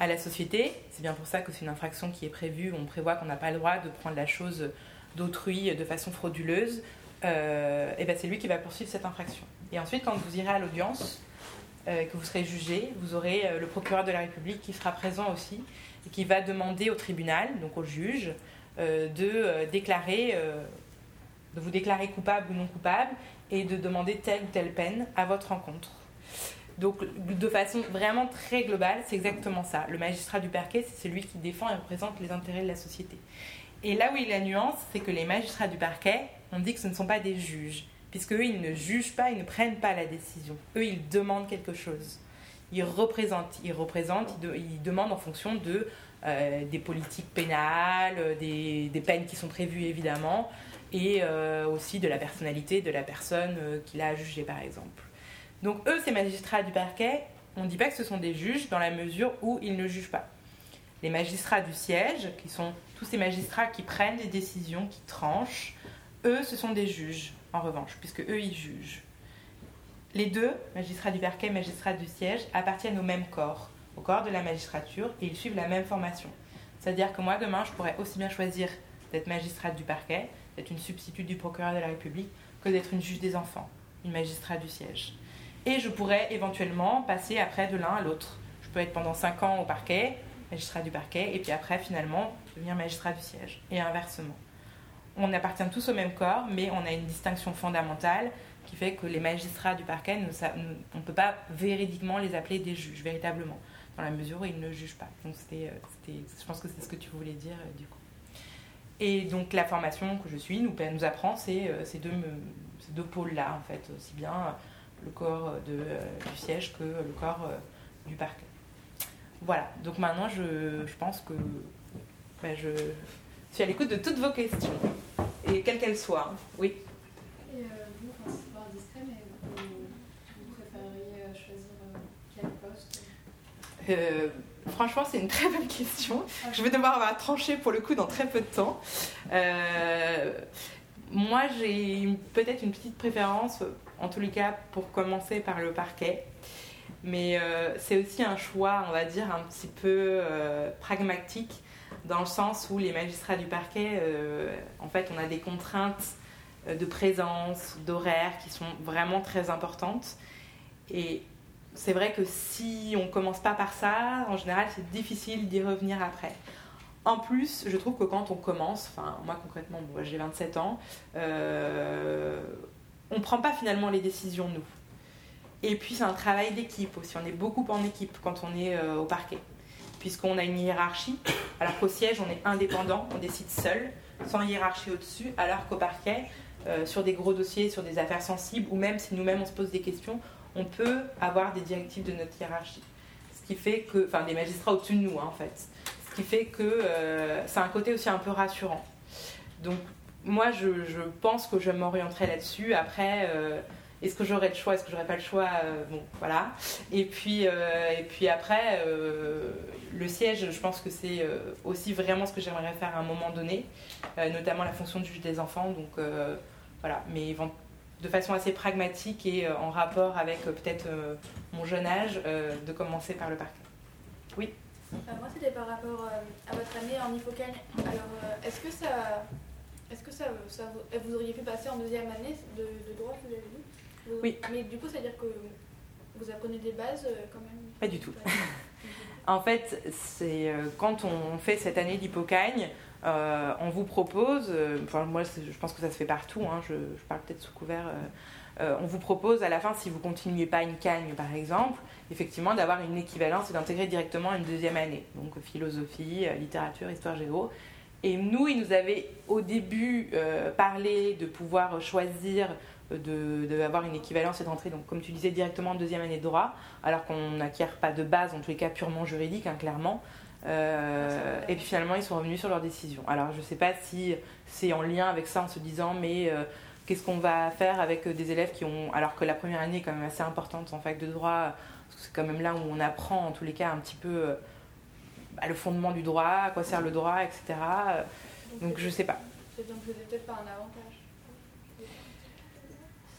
à la société. C'est bien pour ça que c'est une infraction qui est prévue. On prévoit qu'on n'a pas le droit de prendre la chose d'autrui de façon frauduleuse. et bah, c'est lui qui va poursuivre cette infraction. Et ensuite, quand vous irez à l'audience, euh, que vous serez jugé, vous aurez euh, le procureur de la République qui sera présent aussi et qui va demander au tribunal, donc au juge, euh, de vous déclarer coupable ou non coupable et de demander telle ou telle peine à votre rencontre. Donc, de façon vraiment très globale, c'est exactement ça. Le magistrat du parquet, c'est celui qui défend et représente les intérêts de la société. Et là où il y a la nuance, c'est que les magistrats du parquet, on dit que ce ne sont pas des juges puisque eux, ils ne jugent pas, ils ne prennent pas la décision. Eux, ils demandent quelque chose. Ils représentent, ils représentent, ils, demandent en fonction de, euh, des politiques pénales, des, peines qui sont prévues évidemment, et euh, aussi de la personnalité de la personne euh, qui l'a jugé par exemple. Donc eux, ces magistrats du parquet, on ne dit pas que ce sont des juges dans la mesure où ils ne jugent pas. Les magistrats du siège, qui sont tous ces magistrats qui prennent des décisions, qui tranchent, eux, ce sont des juges en revanche, puisque eux, ils jugent. Les deux, magistrats du parquet et magistrats du siège, appartiennent au même corps, au corps de la magistrature, et ils suivent la même formation. C'est-à-dire que moi, demain, je pourrais aussi bien choisir d'être magistrate du parquet, d'être une substitute du procureur de la République, que d'être une juge des enfants, une magistrate du siège. Et je pourrais éventuellement passer après de l'un à l'autre. Je peux être pendant 5 ans au parquet, magistrat du parquet, et puis après, finalement, devenir magistrat du siège, et inversement on appartient tous au même corps, mais on a une distinction fondamentale qui fait que les magistrats du parquet, on ne peut pas véridiquement les appeler des juges, véritablement, dans la mesure où ils ne jugent pas. Donc c'était, euh, je pense que c'est ce que tu voulais dire euh, du coup. Et donc la formation que je suis nous, nous apprend ces, euh, ces deux, ces deux pôles-là, en fait, aussi bien le corps de, du siège que le corps du parquet. Voilà, donc maintenant je, je pense que ben, je, suis à l'écoute de toutes vos questions, et quelles qu'elles soient. Oui. Et euh, vous, enfin, c'est pas indiscret, mais vous, vous préféreriez euh, choisir euh, quel poste? Euh, franchement, c'est une très bonne question. Je vais devoir avoir tranché pour le coup dans très peu de temps. Euh, moi, j'ai peut-être une petite préférence, en tous les cas, pour commencer par le parquet. Mais euh, c'est aussi un choix, on va dire, un petit peu euh, pragmatique, dans le sens où les magistrats du parquet, en fait, on a des contraintes de présence, d'horaire qui sont vraiment très importantes. Et c'est vrai que si on commence pas par ça, en général, c'est difficile d'y revenir après. En plus, je trouve que quand on commence, enfin moi concrètement, bon, j'ai 27 ans, euh, on prend pas finalement les décisions nous. Et puis c'est un travail d'équipe aussi. On est beaucoup en équipe quand on est euh, au parquet, puisqu'on a une hiérarchie. Alors qu'au siège, on est indépendant, on décide seul, sans hiérarchie au-dessus, alors qu'au parquet, euh, sur des gros dossiers, sur des affaires sensibles, ou même si nous-mêmes on se pose des questions, on peut avoir des directives de notre hiérarchie. Ce qui fait que, enfin des magistrats au-dessus de nous hein, en fait. Ce qui fait que euh, c'est un côté aussi un peu rassurant. Donc moi je, pense que je m'orienterai là-dessus. Après, euh, est-ce que j'aurai le choix, est-ce que j'aurai pas le choix Euh, Bon, voilà. Et puis, et puis après, le siège, je pense que c'est aussi vraiment ce que j'aimerais faire à un moment donné, notamment la fonction du juge des enfants. Donc voilà, mais de façon assez pragmatique et euh, en rapport avec euh, peut-être euh, mon jeune âge, de commencer par le parquet. Euh, moi, c'était par rapport à votre année en Hippocagne. Alors, est-ce que ça. Est-ce que ça, ça vous, auriez pu passer en deuxième année de, de droit, vous l'avez dit? Vous- Oui. Mais du coup, ça veut dire que vous apprenez des bases quand même? Pas du tout. En fait, c'est quand on fait cette année d'hypocagne, euh, on vous propose, euh, enfin moi je pense que ça se fait partout, hein, je, parle peut-être sous couvert, euh, on vous propose à la fin, si vous continuez pas une cagne par exemple, effectivement d'avoir une équivalence et d'intégrer directement une deuxième année, donc philosophie, littérature, histoire géo. Et nous, ils nous avaient au début parlé de pouvoir choisir de, une équivalence et d'entrer, donc comme tu disais, directement en deuxième année de droit alors qu'on n'acquiert pas de base, en tous les cas purement juridique, hein, clairement. Euh, et puis finalement, ils sont revenus sur leur décision. Alors je ne sais pas si c'est en lien avec ça en se disant, mais euh, qu'est-ce qu'on va faire avec euh, des élèves qui ont. Alors que la première année est quand même assez importante en fac de droit, parce que c'est quand même là où on apprend en tous les cas un petit peu bah, le fondement du droit, à quoi sert le droit, etc. Donc je sais pas. C'est peut-être pas un avantage.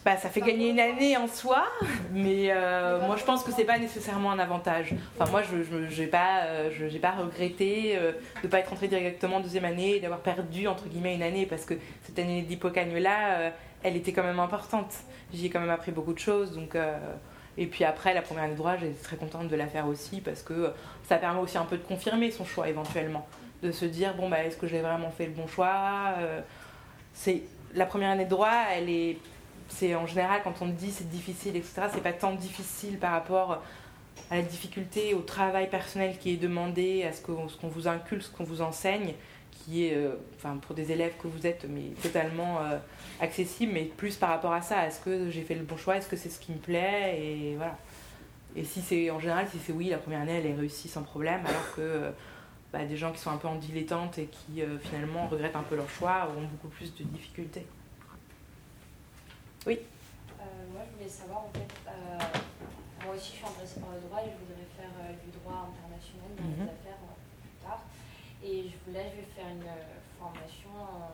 Bah, ça fait gagner une année en soi, mais euh, moi je pense que c'est pas nécessairement un avantage. Enfin moi je n'ai pas, euh, pas regretté euh, de pas être entrée directement en deuxième année et d'avoir perdu entre guillemets une année parce que cette année d'hypocagne là, elle était quand même importante. J'y ai quand même appris beaucoup de choses donc. euh, et puis après la première année de droit, j'étais très contente de la faire aussi parce que ça permet aussi un peu de confirmer son choix éventuellement, de se dire bon bah est-ce que j'ai vraiment fait le bon choix Euh, C'est la première année de droit, elle est c'est en général quand on dit c'est difficile, etc., c'est pas tant difficile par rapport à la difficulté, au travail personnel qui est demandé, à ce qu'on vous inculque, ce qu'on vous enseigne, qui est, euh, pour des élèves que vous êtes, mais totalement euh, accessible, mais plus par rapport à ça, est-ce que j'ai fait le bon choix, est-ce que c'est ce qui me plaît, et voilà. Et si c'est en général, si c'est oui, la première année elle est réussie sans problème, alors que euh, bah, des gens qui sont un peu en dilettante et qui finalement regrettent un peu leur choix auront beaucoup plus de difficultés. Euh, moi, je voulais savoir, en fait, euh, moi aussi, je suis intéressée par le droit et je voudrais faire euh, du droit international dans les Mhm. affaires euh, plus tard. Et je voulais, je vais faire une formation, en-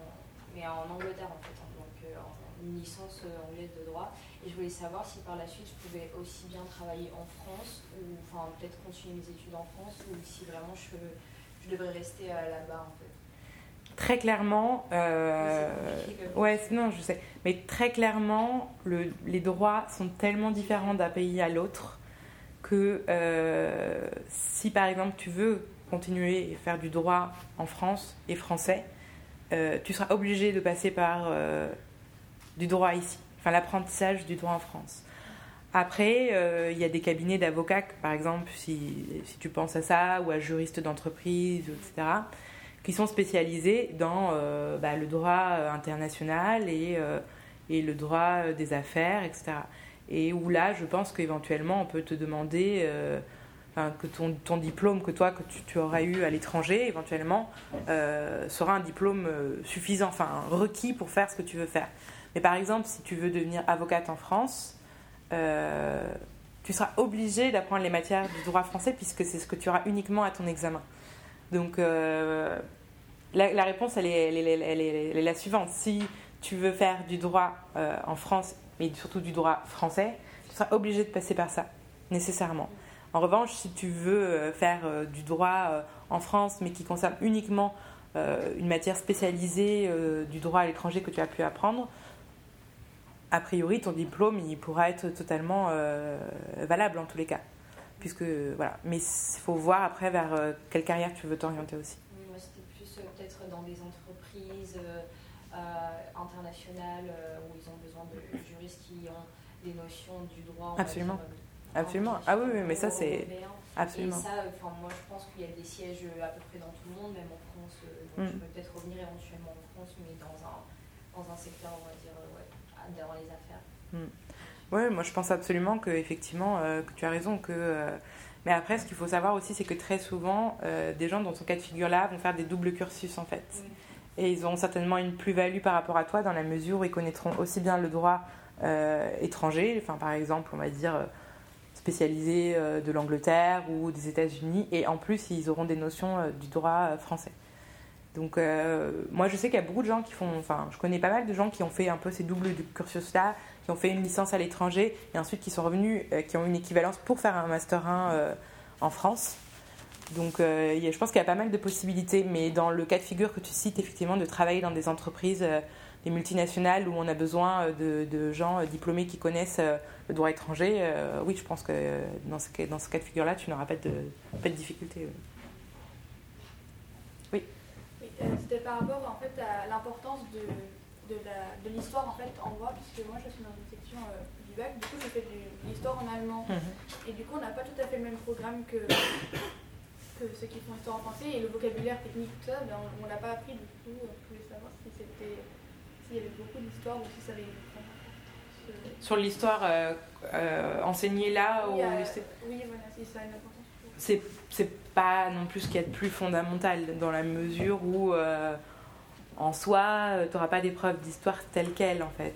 mais en Angleterre, en fait, hein, donc en- une licence anglaise de droit. Et je voulais savoir si par la suite, je pouvais aussi bien travailler en France, ou enfin, peut-être continuer mes études en France, ou si vraiment je, je devrais rester là-bas, en fait. Très clairement, euh, ouais, non, je sais, mais très clairement, le- les droits sont tellement différents d'un pays à l'autre que euh, si par exemple tu veux continuer et faire du droit en France et français, euh, tu seras obligé de passer par du droit ici, enfin l'apprentissage du droit en France. Après, euh, il y a des cabinets d'avocats, par exemple, si, si tu penses à ça, ou à juristes d'entreprise, etc., qui sont spécialisés dans euh, bah, le droit euh, international et, euh, et le droit des affaires, etc. Et où là, je pense qu'éventuellement, on peut te demander que ton, diplôme que toi, que tu, tu aurais eu à l'étranger, éventuellement, sera un diplôme suffisant, enfin requis pour faire ce que tu veux faire. Mais par exemple, si tu veux devenir avocate en France, tu seras obligé d'apprendre les matières du droit français puisque c'est ce que tu auras uniquement à ton examen. Donc, euh, la, réponse, elle est, la suivante. Si tu veux faire du droit euh, en France, mais surtout du droit français, tu seras obligé de passer par ça, nécessairement. En revanche, si tu veux euh, faire du droit en France, mais qui concerne uniquement une matière spécialisée du droit à l'étranger que tu as pu apprendre, a priori, ton diplôme, il pourra être totalement valable en tous les cas. Puisque, voilà. Mais il faut voir après vers euh, quelle carrière tu veux t'orienter aussi. Oui, moi c'était plus euh, peut-être dans des entreprises euh, internationales où ils ont besoin de juristes qui ont des notions du droit. Absolument. dire, Absolument. Ah oui, oui, mais ça, c'est absolument. Et ça, enfin, moi je pense qu'il y a des sièges à peu près dans tout le monde, même en France. donc Mm. je peux peut-être revenir éventuellement en France, mais dans un, dans un secteur, on va dire, ouais, dans les affaires. Oui, moi je pense absolument que effectivement euh, que tu as raison que euh, mais après ce qu'il faut savoir aussi c'est que très souvent euh, des gens dans ce cas de figure là vont faire des doubles cursus en fait. Et ils auront certainement une plus-value par rapport à toi dans la mesure où ils connaîtront aussi bien le droit étranger. Enfin par exemple on va dire spécialisé de l'Angleterre ou des États-Unis. Et en plus ils auront des notions du droit français. Donc moi je sais qu'il y a beaucoup de gens qui font enfin je connais pas mal de gens qui ont fait un peu ces doubles cursus là qui ont fait une licence à l'étranger et ensuite qui sont revenus, euh, qui ont une équivalence pour faire un Master 1 euh, en France. Donc euh, je pense qu'il y a pas mal de possibilités, mais dans le cas de figure que tu cites, effectivement, de travailler dans des entreprises, des multinationales où on a besoin de, gens diplômés qui connaissent le droit étranger, oui, je pense que dans ce, cas- de figure-là, tu n'auras pas de, pas de difficulté. oui. C'était par rapport en fait à l'importance de, de l'histoire en fait en droit, puisque moi je suis dans une section euh, du bac, du coup je fais de l'histoire en allemand. Et du coup on n'a pas tout à fait le même programme que, que ceux qui font histoire en français, et le vocabulaire technique, tout ça, ben, on ne l'a pas appris, du coup je voulais savoir si c'était s'il y avait beaucoup d'histoire ou si ça avait une grande importance. euh, Sur l'histoire euh, euh, enseignée là, oui, au lycée oui, voilà, si ça a une importance. c'est c'est pas non plus ce qu'il y a de plus fondamental dans la mesure où en soi tu n'auras pas d'épreuve d'histoire telle quelle en fait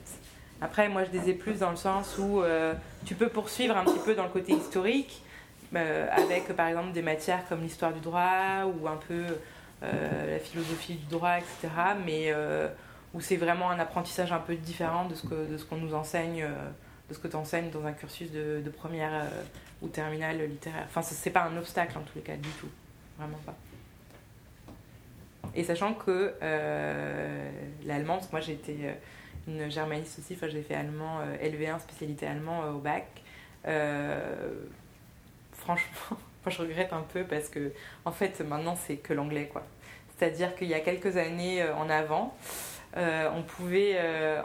après moi je disais plus dans le sens où euh, tu peux poursuivre un petit peu dans le côté historique euh, avec par exemple des matières comme l'histoire du droit ou un peu euh, la philosophie du droit etc mais euh, où c'est vraiment un apprentissage un peu différent de ce que de ce qu'on nous enseigne euh, de ce que tu enseignes dans un cursus de, de première euh, ou terminale littéraire. Enfin, ce- c'est pas un obstacle en tous les cas, du tout. Vraiment pas. Et sachant que euh, l'allemand, parce que moi été euh, une germaniste aussi, enfin j'ai fait allemand euh, LV1, spécialité allemand euh, au bac. Franchement, moi je regrette un peu parce que en fait maintenant c'est que l'anglais quoi. C'est-à-dire qu'il y a quelques années en avant, on, pouvait,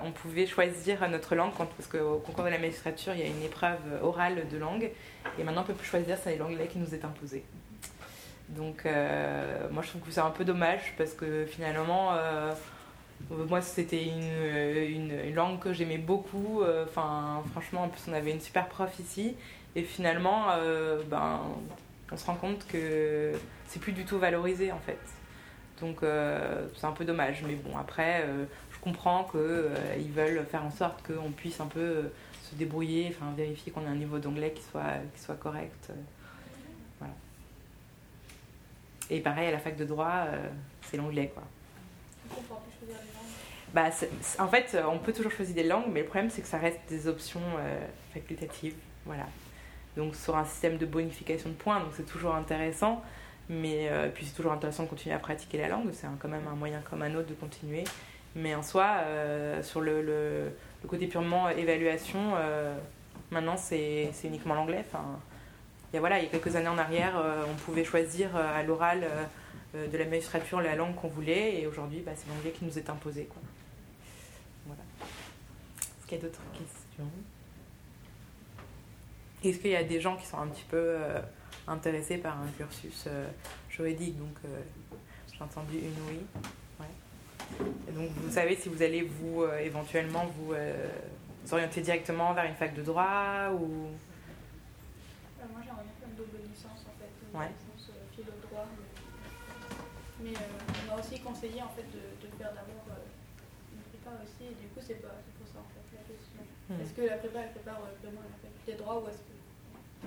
on pouvait choisir notre langue, quand- parce qu'au concours de la magistrature, il y a une épreuve orale de langue, et maintenant on peut plus choisir, c'est l'anglais qui nous est imposé. Donc euh, moi je trouve que c'est un peu dommage, parce que finalement, euh, moi c'était une, une, langue que j'aimais beaucoup, euh, enfin franchement en plus on avait une super prof ici, et finalement ben, on se rend compte que c'est plus du tout valorisé en fait. Donc c'est un peu dommage. Mais bon, après, je comprends qu'ils veulent faire en sorte qu'on puisse un peu se débrouiller, enfin vérifier qu'on a un niveau d'anglais qui soit, qui soit correct. Et pareil, à la fac de droit, euh, c'est l'anglais, quoi. Bah, en fait, on peut toujours choisir des langues, mais le problème, c'est que ça reste des options euh, facultatives. Voilà. Donc, sur un système de bonification de points, donc c'est toujours intéressant. Mais euh, puis, c'est toujours intéressant de continuer à pratiquer la langue. C'est quand même un moyen comme un autre de continuer. Mais en soi, sur le, côté purement évaluation, maintenant, c'est uniquement l'anglais. Enfin, il y a, voilà, il y a quelques années en arrière, euh, on pouvait choisir euh, à l'oral euh, de la magistrature la langue qu'on voulait. Et aujourd'hui, bah, c'est l'anglais qui nous est imposé. Quoi. Voilà. Est-ce qu'il y a d'autres questions? Est-ce qu'il y a des gens qui sont un petit peu intéressés par un cursus juridique? Donc, j'ai entendu une oui. Ouais. Et donc, vous savez si vous allez vous éventuellement vous, vous orienter directement vers une fac de droit ou Ouais. licence euh, philo droit. Mais, mais, euh, on m'a aussi conseillé en fait de, de faire d'abord euh, une prépa aussi, et du coup c'est pas pour ça en fait la question. Hmm. Est-ce que la prépa elle prépare vraiment la faculté de droit ou est-ce que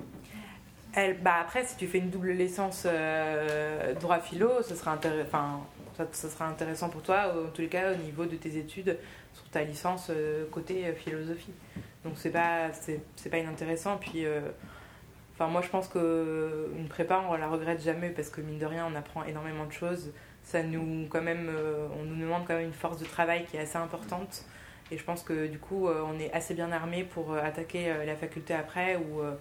Elle, bah après, si tu fais une double licence euh, droit philo, ce sera, enfin, ça, ça sera intéressant pour toi, en tous les cas, au niveau de tes études sur ta licence euh, côté philosophie. Donc c'est pas, c'est pas inintéressant. Puis, euh, enfin, moi je pense qu'une prépa, on la regrette jamais parce que mine de rien, on apprend énormément de choses. Ça nous, quand même, euh, on nous demande quand même une force de travail qui est assez importante. Et je pense que du coup, euh, on est assez bien armé pour euh, attaquer euh, la faculté après, où, euh,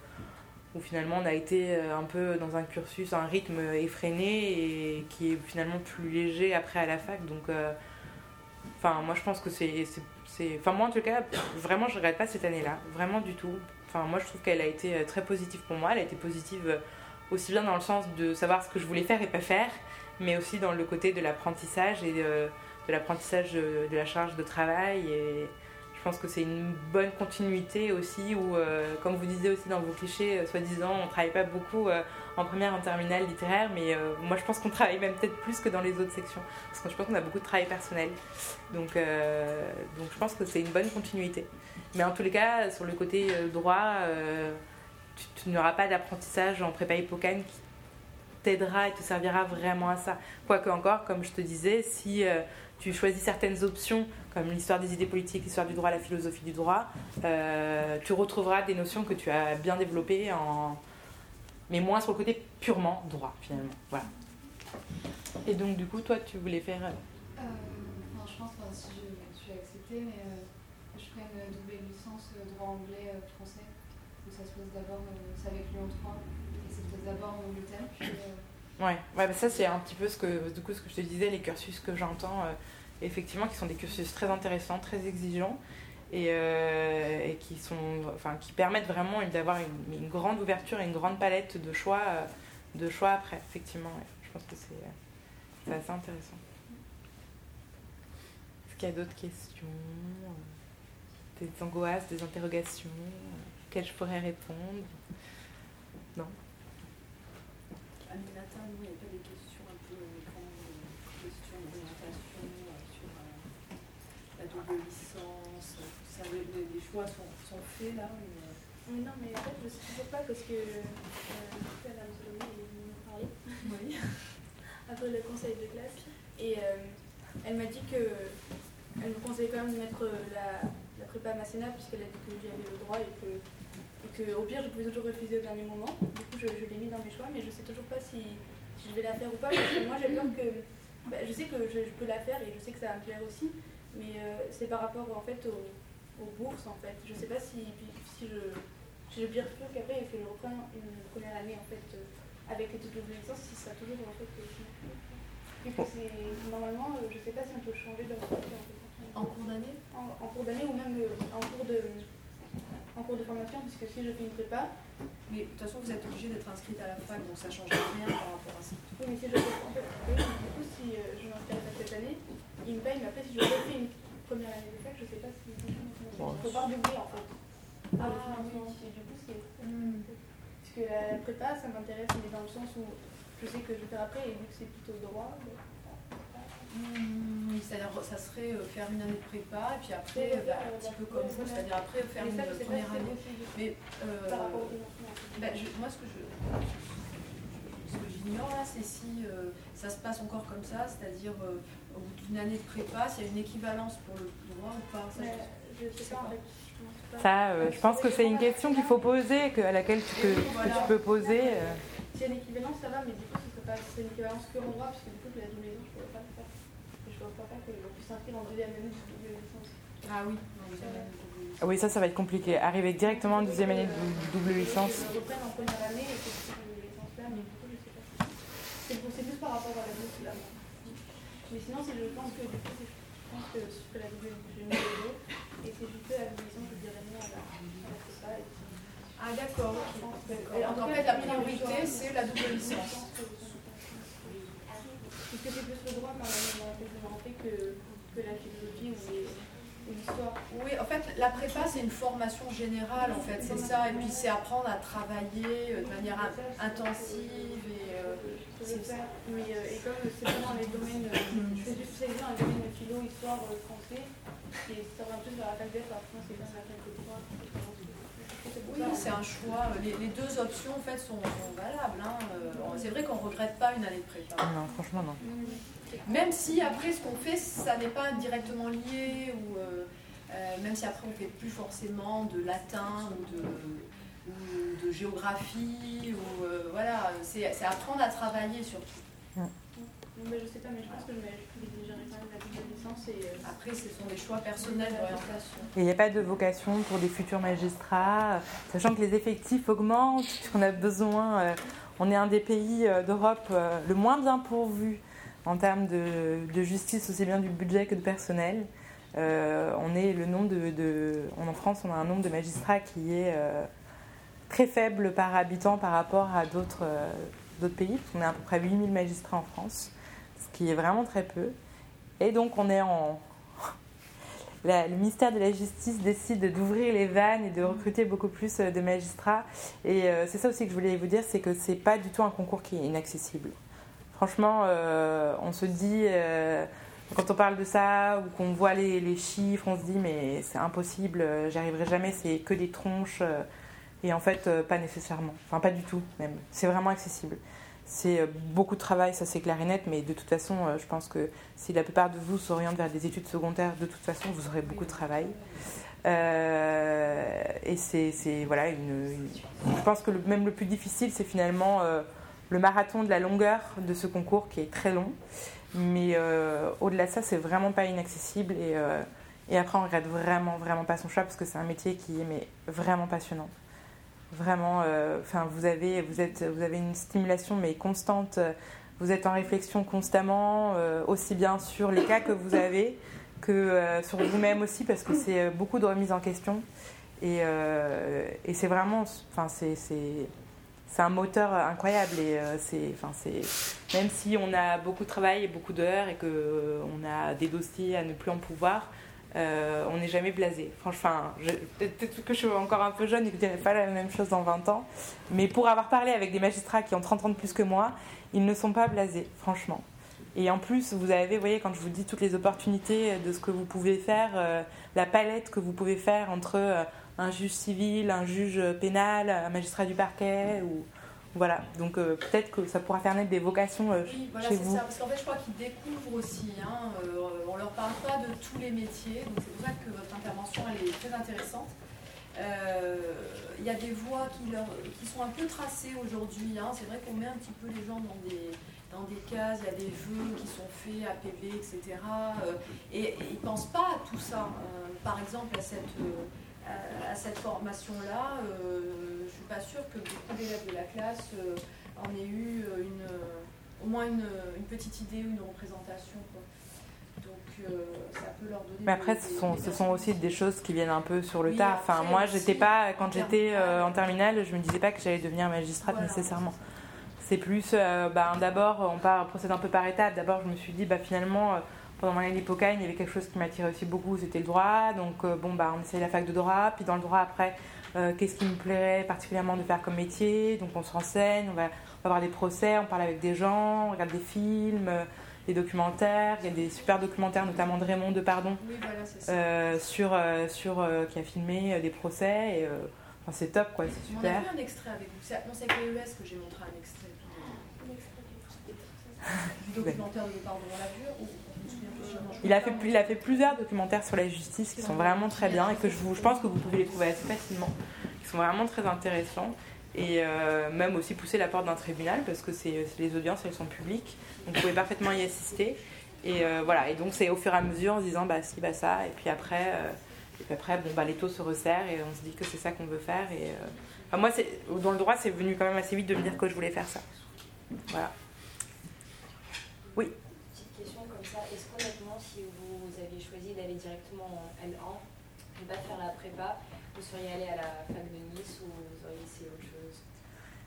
finalement on a été euh, un peu dans un cursus, un rythme effréné et qui est finalement plus léger après à la fac. Donc, euh, enfin, moi je pense que c'est- Enfin, moi en tout cas, vraiment, je regrette pas cette année-là, vraiment du tout. Enfin, moi je trouve qu'elle a été euh, très positive pour moi. Elle a été positive euh, aussi bien dans le sens de savoir ce que je voulais faire et pas faire, mais aussi dans le côté de l'apprentissage et euh, de l'apprentissage de, de la charge de travail. Et je pense que c'est une bonne continuité aussi, où, euh, comme vous disiez aussi dans vos clichés, euh, soi-disant, on travaille pas beaucoup euh, en première, en terminale littéraire, mais euh, moi je pense qu'on travaille même peut-être plus que dans les autres sections, parce que je pense qu'on a beaucoup de travail personnel. Donc, euh, donc je pense que c'est une bonne continuité. Mais en tous les cas, sur le côté euh, droit, euh, tu, n'auras pas d'apprentissage en prépa hippocane qui t'aidera et te servira vraiment à ça. Quoique encore, comme je te disais, si euh, tu choisis certaines options comme l'histoire des idées politiques, l'histoire du droit, la philosophie du droit, tu retrouveras des notions que tu as bien développées, en... mais moins sur le côté purement droit finalement. Voilà. Et donc du coup, toi, tu voulais faire... enfin, je pense, enfin, si je, je suis acceptée, mais que je prenne une double licence euh, droit anglais euh, français. Donc ça se passe d'abord, euh, c'est avec Lyon 3, et ça se passe d'abord en Angleterre, puis euh, Ouais, ouais ça c'est un petit peu ce que, du coup, ce que je te disais, les cursus que j'entends, euh, effectivement, qui sont des cursus très intéressants, très exigeants, et, euh, et qui, sont, enfin, qui permettent vraiment d'avoir une, grande ouverture et une grande palette de choix, euh, de choix après, effectivement. Je pense que c'est euh, assez intéressant. Est-ce qu'il y a d'autres questions? euh, Des angoisses, des interrogations euh, auxquelles je pourrais répondre. Non. Aminata, nous, il n'y a pas des questions un peu euh, grandes, euh, questions d'orientation sur euh, la double licence, tout ça, les, choix sont, sont faits là mais, euh, Mais non, mais en fait, je sais toujours pas parce que euh, Madame elle est venue nous parler. Oui. après le conseil de classe. Et euh, elle m'a dit que elle me conseillait quand même de mettre la, la prépa Masséna puisqu'elle a dit que j'y avais le droit et que, et au pire je pouvais toujours refuser au dernier moment. Du coup, je, l'ai mis dans mes choix, mais je sais toujours pas si, si je vais la faire ou pas parce que moi j'ai peur que. bah, je sais que je, peux la faire et je sais que ça va me plaire aussi, mais euh, c'est par rapport en fait aux, bourses en fait. Je sais pas si, si je. Je bifurque qu'après il faut que je reprenne une première année en fait euh, avec les doubles licences si ça a toujours en fait. euh, normalement, euh, je sais pas si on peut changer de en, En cours d'année en, en cours d'année ou même euh, en cours de en cours de formation puisque si je fais une prépa, Mais de toute façon, vous êtes obligé d'être inscrite à la fac, donc ça ne change rien par rapport à ça. oui mais si je fais en fait, oui, du coup si euh, je m'inscris à la fac cette année, ils me payent, mais après si je refais une première année de fac, je sais pas si il faut pas doubler en fait. Ah, le financement. Et du coup c'est Parce que la prépa, ça m'intéresse, mais dans le sens où je sais que je vais faire après, et vu que c'est plutôt droit, Oui, c'est-à-dire ça serait euh, faire une année de prépa et puis après, euh, bah, un petit peu comme vous, c'est-à-dire après faire une ça, pas première année. Mais euh, bah, je- moi, ce que je, ce que j'ignore là, c'est si euh, ça se passe encore comme ça, c'est-à-dire euh, au bout d'une année de prépa, s'il y a une équivalence pour le droit ou pas. Ça, je- je sais pas en fait. je pense pas. Ça, euh, je pense que c'est une question qu'il faut poser, que, à laquelle tu peux, que tu peux poser. euh. S'il y a une équivalence, ça va, mais du coup, ce serait pas c'est une équivalence que en droit, parce que du coup, la double licence, je pourrais pas le faire. Et je vois pas qu'on puisse s'inscrire en deuxième année de double licence. Ah oui, Ah ça, ça va être compliqué. Arriver directement en deuxième année de dou- double licence. Je reprenne en première année et que je fasse double licence là, mais du coup, je sais pas. C'est pour- c'est plus par rapport à la bourse là. Mais sinon, c'est je pense que du coup, c'est- je pense que je ferai la double. Et si je fais la double licence, je dirais non à la Ah d'accord, en fait, la priorité, c'est la double licence. Parce que c'est plus le droit dans laquelle je me rentrais que, que la philosophie ou les, l'histoire Oui, en fait, la prépa, c'est une formation générale, en fait, c'est ça. Et puis, c'est apprendre à travailler de manière intensive. Et, euh, c'est ça. Mais, et comme c'est vraiment les domaines, je fais du spécialisé dans les domaines de philo, histoire, français, et ça va plus vers la fac après, c'est bien la fac de droit. Oui, c'est un choix. Les, deux options en fait sont, valables. Hein. Euh, c'est vrai qu'on ne regrette pas une année de prépa. Non, franchement non. Même si après ce qu'on fait, ça n'est pas directement lié ou euh, euh, même si après on ne fait plus forcément de latin ou de, de géographie ou voilà, c'est apprendre à travailler surtout. Mais je sais pas, mais je pense que je privilégierais Après, ce sont des choix personnels d'orientation. Et il n'y a pas de vocation pour des futurs magistrats, sachant que les effectifs augmentent, qu'on a besoin. Euh, on est un des pays euh, d'Europe le moins bien pourvu en termes de, de, justice, aussi bien du budget que de personnel. on est le nombre de, de, En France, on a un nombre de magistrats qui est très faible par habitant par rapport à d'autres d'autres pays, qu'on est à peu près 8000 magistrats en France qui est vraiment très peu. Et donc on est en... le ministère de la Justice décide d'ouvrir les vannes et de recruter beaucoup plus euh, de magistrats. Et euh, c'est ça aussi que je voulais vous dire, c'est que c'est pas du tout un concours qui est inaccessible. Franchement, euh, on se dit, quand on parle de ça ou qu'on voit les, les, chiffres, on se dit mais c'est impossible, j'y arriverai jamais, c'est que des tronches. et en fait, pas nécessairement. Enfin, pas du tout même. C'est vraiment accessible. C'est euh, beaucoup de travail, ça c'est clair et net, mais de toute façon, euh, je pense que si la plupart de vous s'orientent vers des études secondaires, de toute façon, vous aurez beaucoup de travail. Euh, et c'est voilà Je pense que même le plus difficile, c'est finalement le marathon de la longueur de ce concours qui est très long. Mais au-delà de ça, c'est vraiment pas inaccessible. Et, et après, on regrette vraiment, vraiment pas son choix parce que c'est un métier qui est mais, vraiment passionnant. Vraiment, euh, enfin, vous avez, vous êtes, vous avez une stimulation mais constante. Vous êtes en réflexion constamment, euh, aussi bien sur les cas que vous avez que euh, sur vous-même aussi, parce que c'est beaucoup de remise en question. Et, c'est vraiment, enfin, c'est, un moteur incroyable. Et c'est, enfin, c'est, même si on a beaucoup de travail et beaucoup d'heures et que on a des dossiers à ne plus en pouvoir, euh, on n'est jamais blasé. Franchement, peut-être que je suis encore un peu jeune et que je dirais pas la même chose dans 20 ans, mais pour avoir parlé avec des magistrats qui ont 30 ans de plus que moi, ils ne sont pas blasés, franchement. Et en plus, vous avez, vous voyez, quand je vous dis toutes les opportunités de ce que vous pouvez faire, euh, la palette que vous pouvez faire entre euh, un juge civil, un juge pénal, un magistrat du parquet ou voilà, donc euh, peut-être que ça pourra faire naître des vocations euh, oui, voilà, c'est Ça, parce qu'en fait, je crois qu'ils découvrent aussi. Hein, euh, on ne leur parle pas de tous les métiers, donc c'est pour ça que votre intervention elle est très intéressante. Il y a des voies qui, leur, qui sont un peu tracées aujourd'hui. Hein. C'est vrai qu'on met un petit peu les gens dans des, dans des cases, il y a des jeux qui sont faits, APB, etc. et, ils ne pensent pas à tout ça. par exemple, à cette à, cette formation-là, euh, je ne suis pas sûre que beaucoup d'élèves de la classe euh, en aient eu euh, une, au moins une, petite idée ou une représentation. Donc ça peut leur donner. Mais après, ce, sont, ce sont aussi des choses qui viennent un peu sur le tas. Enfin, moi, j'étais pas, quand j'étais en terminale, je me disais pas que j'allais devenir magistrate nécessairement. C'est plus, bah, d'abord, on, part, on procède un peu par étapes. D'abord, je me suis dit, bah, finalement, pendant mon année il y avait quelque chose qui m'attirait aussi beaucoup, c'était le droit. Donc, euh, bon, bah, on essayait la fac de droit. Puis, dans le droit, après, euh, qu'est-ce qui me plairait particulièrement de faire comme métier? Donc, on se renseigne, on va, avoir des procès, on parle avec des gens, on regarde des films, euh, des documentaires. Il y a des super documentaires, notamment de Raymond Depardon, sur, sur, qui a filmé des procès. Et, c'est top, quoi, c'est super. On a vu un extrait avec vous. C'est avec l'ES que j'ai montré un extrait. Du documentaire de Depardon, on l'a vu il a, fait, plusieurs documentaires sur la justice qui sont vraiment très bien et que je, pense que vous pouvez les trouver assez facilement. Qui sont vraiment très intéressants. Et euh, même aussi pousser la porte d'un tribunal parce que les audiences elles sont publiques. Donc vous pouvez parfaitement y assister. Et euh, voilà, et donc c'est au fur et à mesure en se disant bah si, bah ça. Et puis après, euh, et puis après bon, bah, les taux se resserrent et on se dit que c'est ça qu'on veut faire. Et, moi, dans le droit, c'est venu quand même assez vite de me dire que je voulais faire ça. Voilà. Oui est-ce qu'honnêtement, si vous aviez directement en L1, ne pas faire la prépa, vous seriez allé à la fac de Nice ou vous auriez essayé autre chose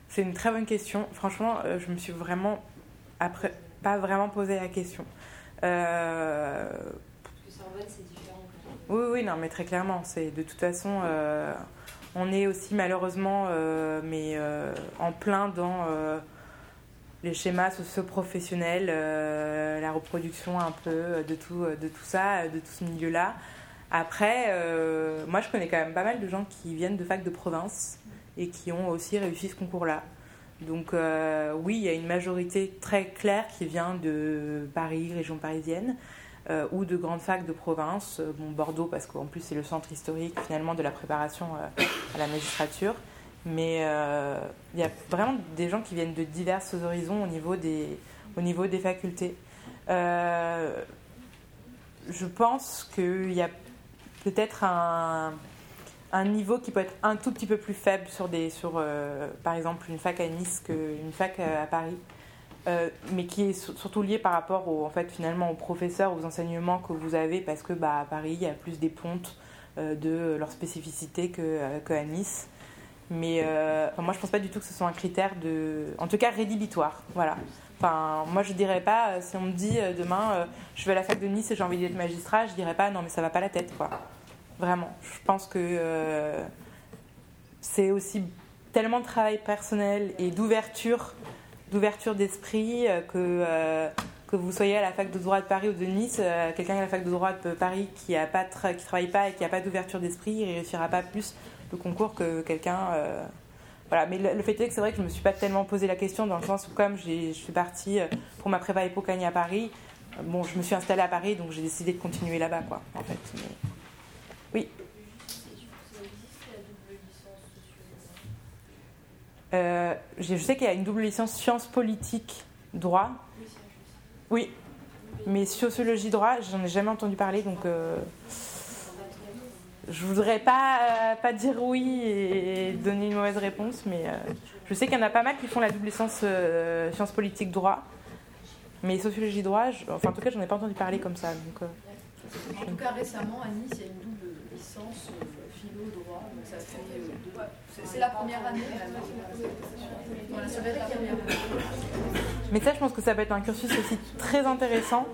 C'est une très bonne question. Franchement, euh, je me suis vraiment après, pas vraiment posé la question. Euh... Parce que Sorbonne, c'est différent. Oui, oui, non, mais très clairement. C'est de toute façon, euh, on est aussi malheureusement, euh, mais en plein dans les schémas socio-professionnels, la reproduction un peu de tout, de tout ça, de tout ce milieu-là. Après, moi, je connais quand même pas mal de gens qui viennent de fac de province et qui ont aussi réussi ce concours-là. Donc oui, il y a une majorité très claire qui vient de Paris, région parisienne. Euh, ou de grandes facs de province, euh, bon, Bordeaux parce qu'en plus c'est le centre historique finalement de la préparation euh, à la magistrature. Mais il y a vraiment des gens qui viennent de divers horizons au niveau des, au niveau des facultés. je pense qu'il y a peut-être un, un, niveau qui peut être un tout petit peu plus faible sur, des, sur par exemple une fac à Nice qu'une fac à Paris. Euh, mais qui est surtout lié par rapport au, en fait, finalement aux professeurs, aux enseignements que vous avez, parce que bah, à Paris, il y a plus des pontes euh, de leur spécificité qu'à euh, que Nice. Mais moi, je pense pas du tout que ce soit un critère de, en tout cas rédhibitoire. Voilà. Enfin, moi, je dirais pas, si on me dit demain, je vais à la fac de Nice et j'ai envie d'être magistrat, je dirais pas, non, mais ça va pas la tête, quoi. Vraiment. Je pense que c'est aussi tellement de travail personnel et d'ouverture d'ouverture d'esprit, euh, que, euh, que vous soyez à la fac de droit de Paris ou de Nice, euh, quelqu'un à la fac de droit de Paris qui ne qui travaille pas et qui n'a pas d'ouverture d'esprit, il ne réussira pas plus le concours que quelqu'un. voilà. Mais le, fait est que c'est vrai que je ne me suis pas tellement posé la question dans le sens où, comme je suis partie pour ma prépa Epocani à Paris, bon, je me suis installée à Paris donc j'ai décidé de continuer là-bas, quoi, en fait. Oui. Euh, je sais qu'il y a une double licence sciences politiques, droit. Oui, mais sociologie, droit, j'en ai jamais entendu parler, donc euh, je voudrais pas, euh, pas dire oui et donner une mauvaise réponse, mais euh, je sais qu'il y en a pas mal qui font la double licence sciences politiques, droit. Mais sociologie, droit, enfin en tout cas, j'en ai pas entendu parler comme ça. Donc, en tout cas, récemment, à Nice, il y a une double licence philo, droit, donc ça fait c'est la première année. Mais ça, je pense que ça peut être un cursus aussi très intéressant,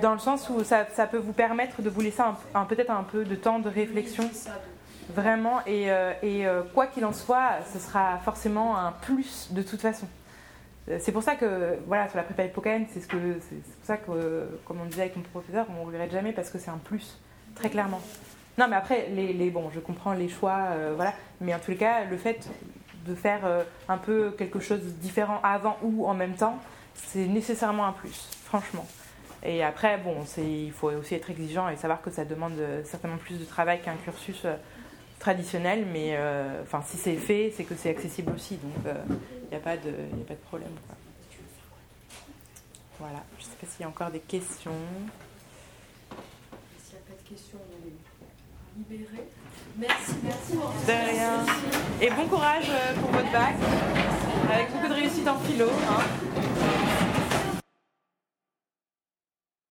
dans le sens où ça, peut vous permettre de vous laisser un, peut-être un peu de temps de réflexion, vraiment, et, euh, euh, quoi qu'il en soit, ce sera forcément un plus de toute façon. Euh, c'est pour ça que, voilà, sur la prépa hippocane, c'est ce c'est pour ça que, comme on disait avec mon professeur, on ne regrette jamais parce que c'est un plus, très clairement. Non, mais après, les, les, bon, je comprends les choix, voilà. Mais en tout cas, le fait de faire un peu quelque chose de différent avant ou en même temps, c'est nécessairement un plus, franchement. Et après, bon, il faut aussi être exigeant et savoir que ça demande euh, certainement plus de travail qu'un cursus traditionnel, mais enfin, si c'est fait, c'est que c'est accessible aussi, donc il n'y a, pas de, a pas de problème. Voilà, je ne sais pas s'il y a encore des questions. S'il n'y a pas de questions, libéré. Merci, merci. De rien. Et bon courage euh, pour votre bac, avec beaucoup de réussite en philo. Hein.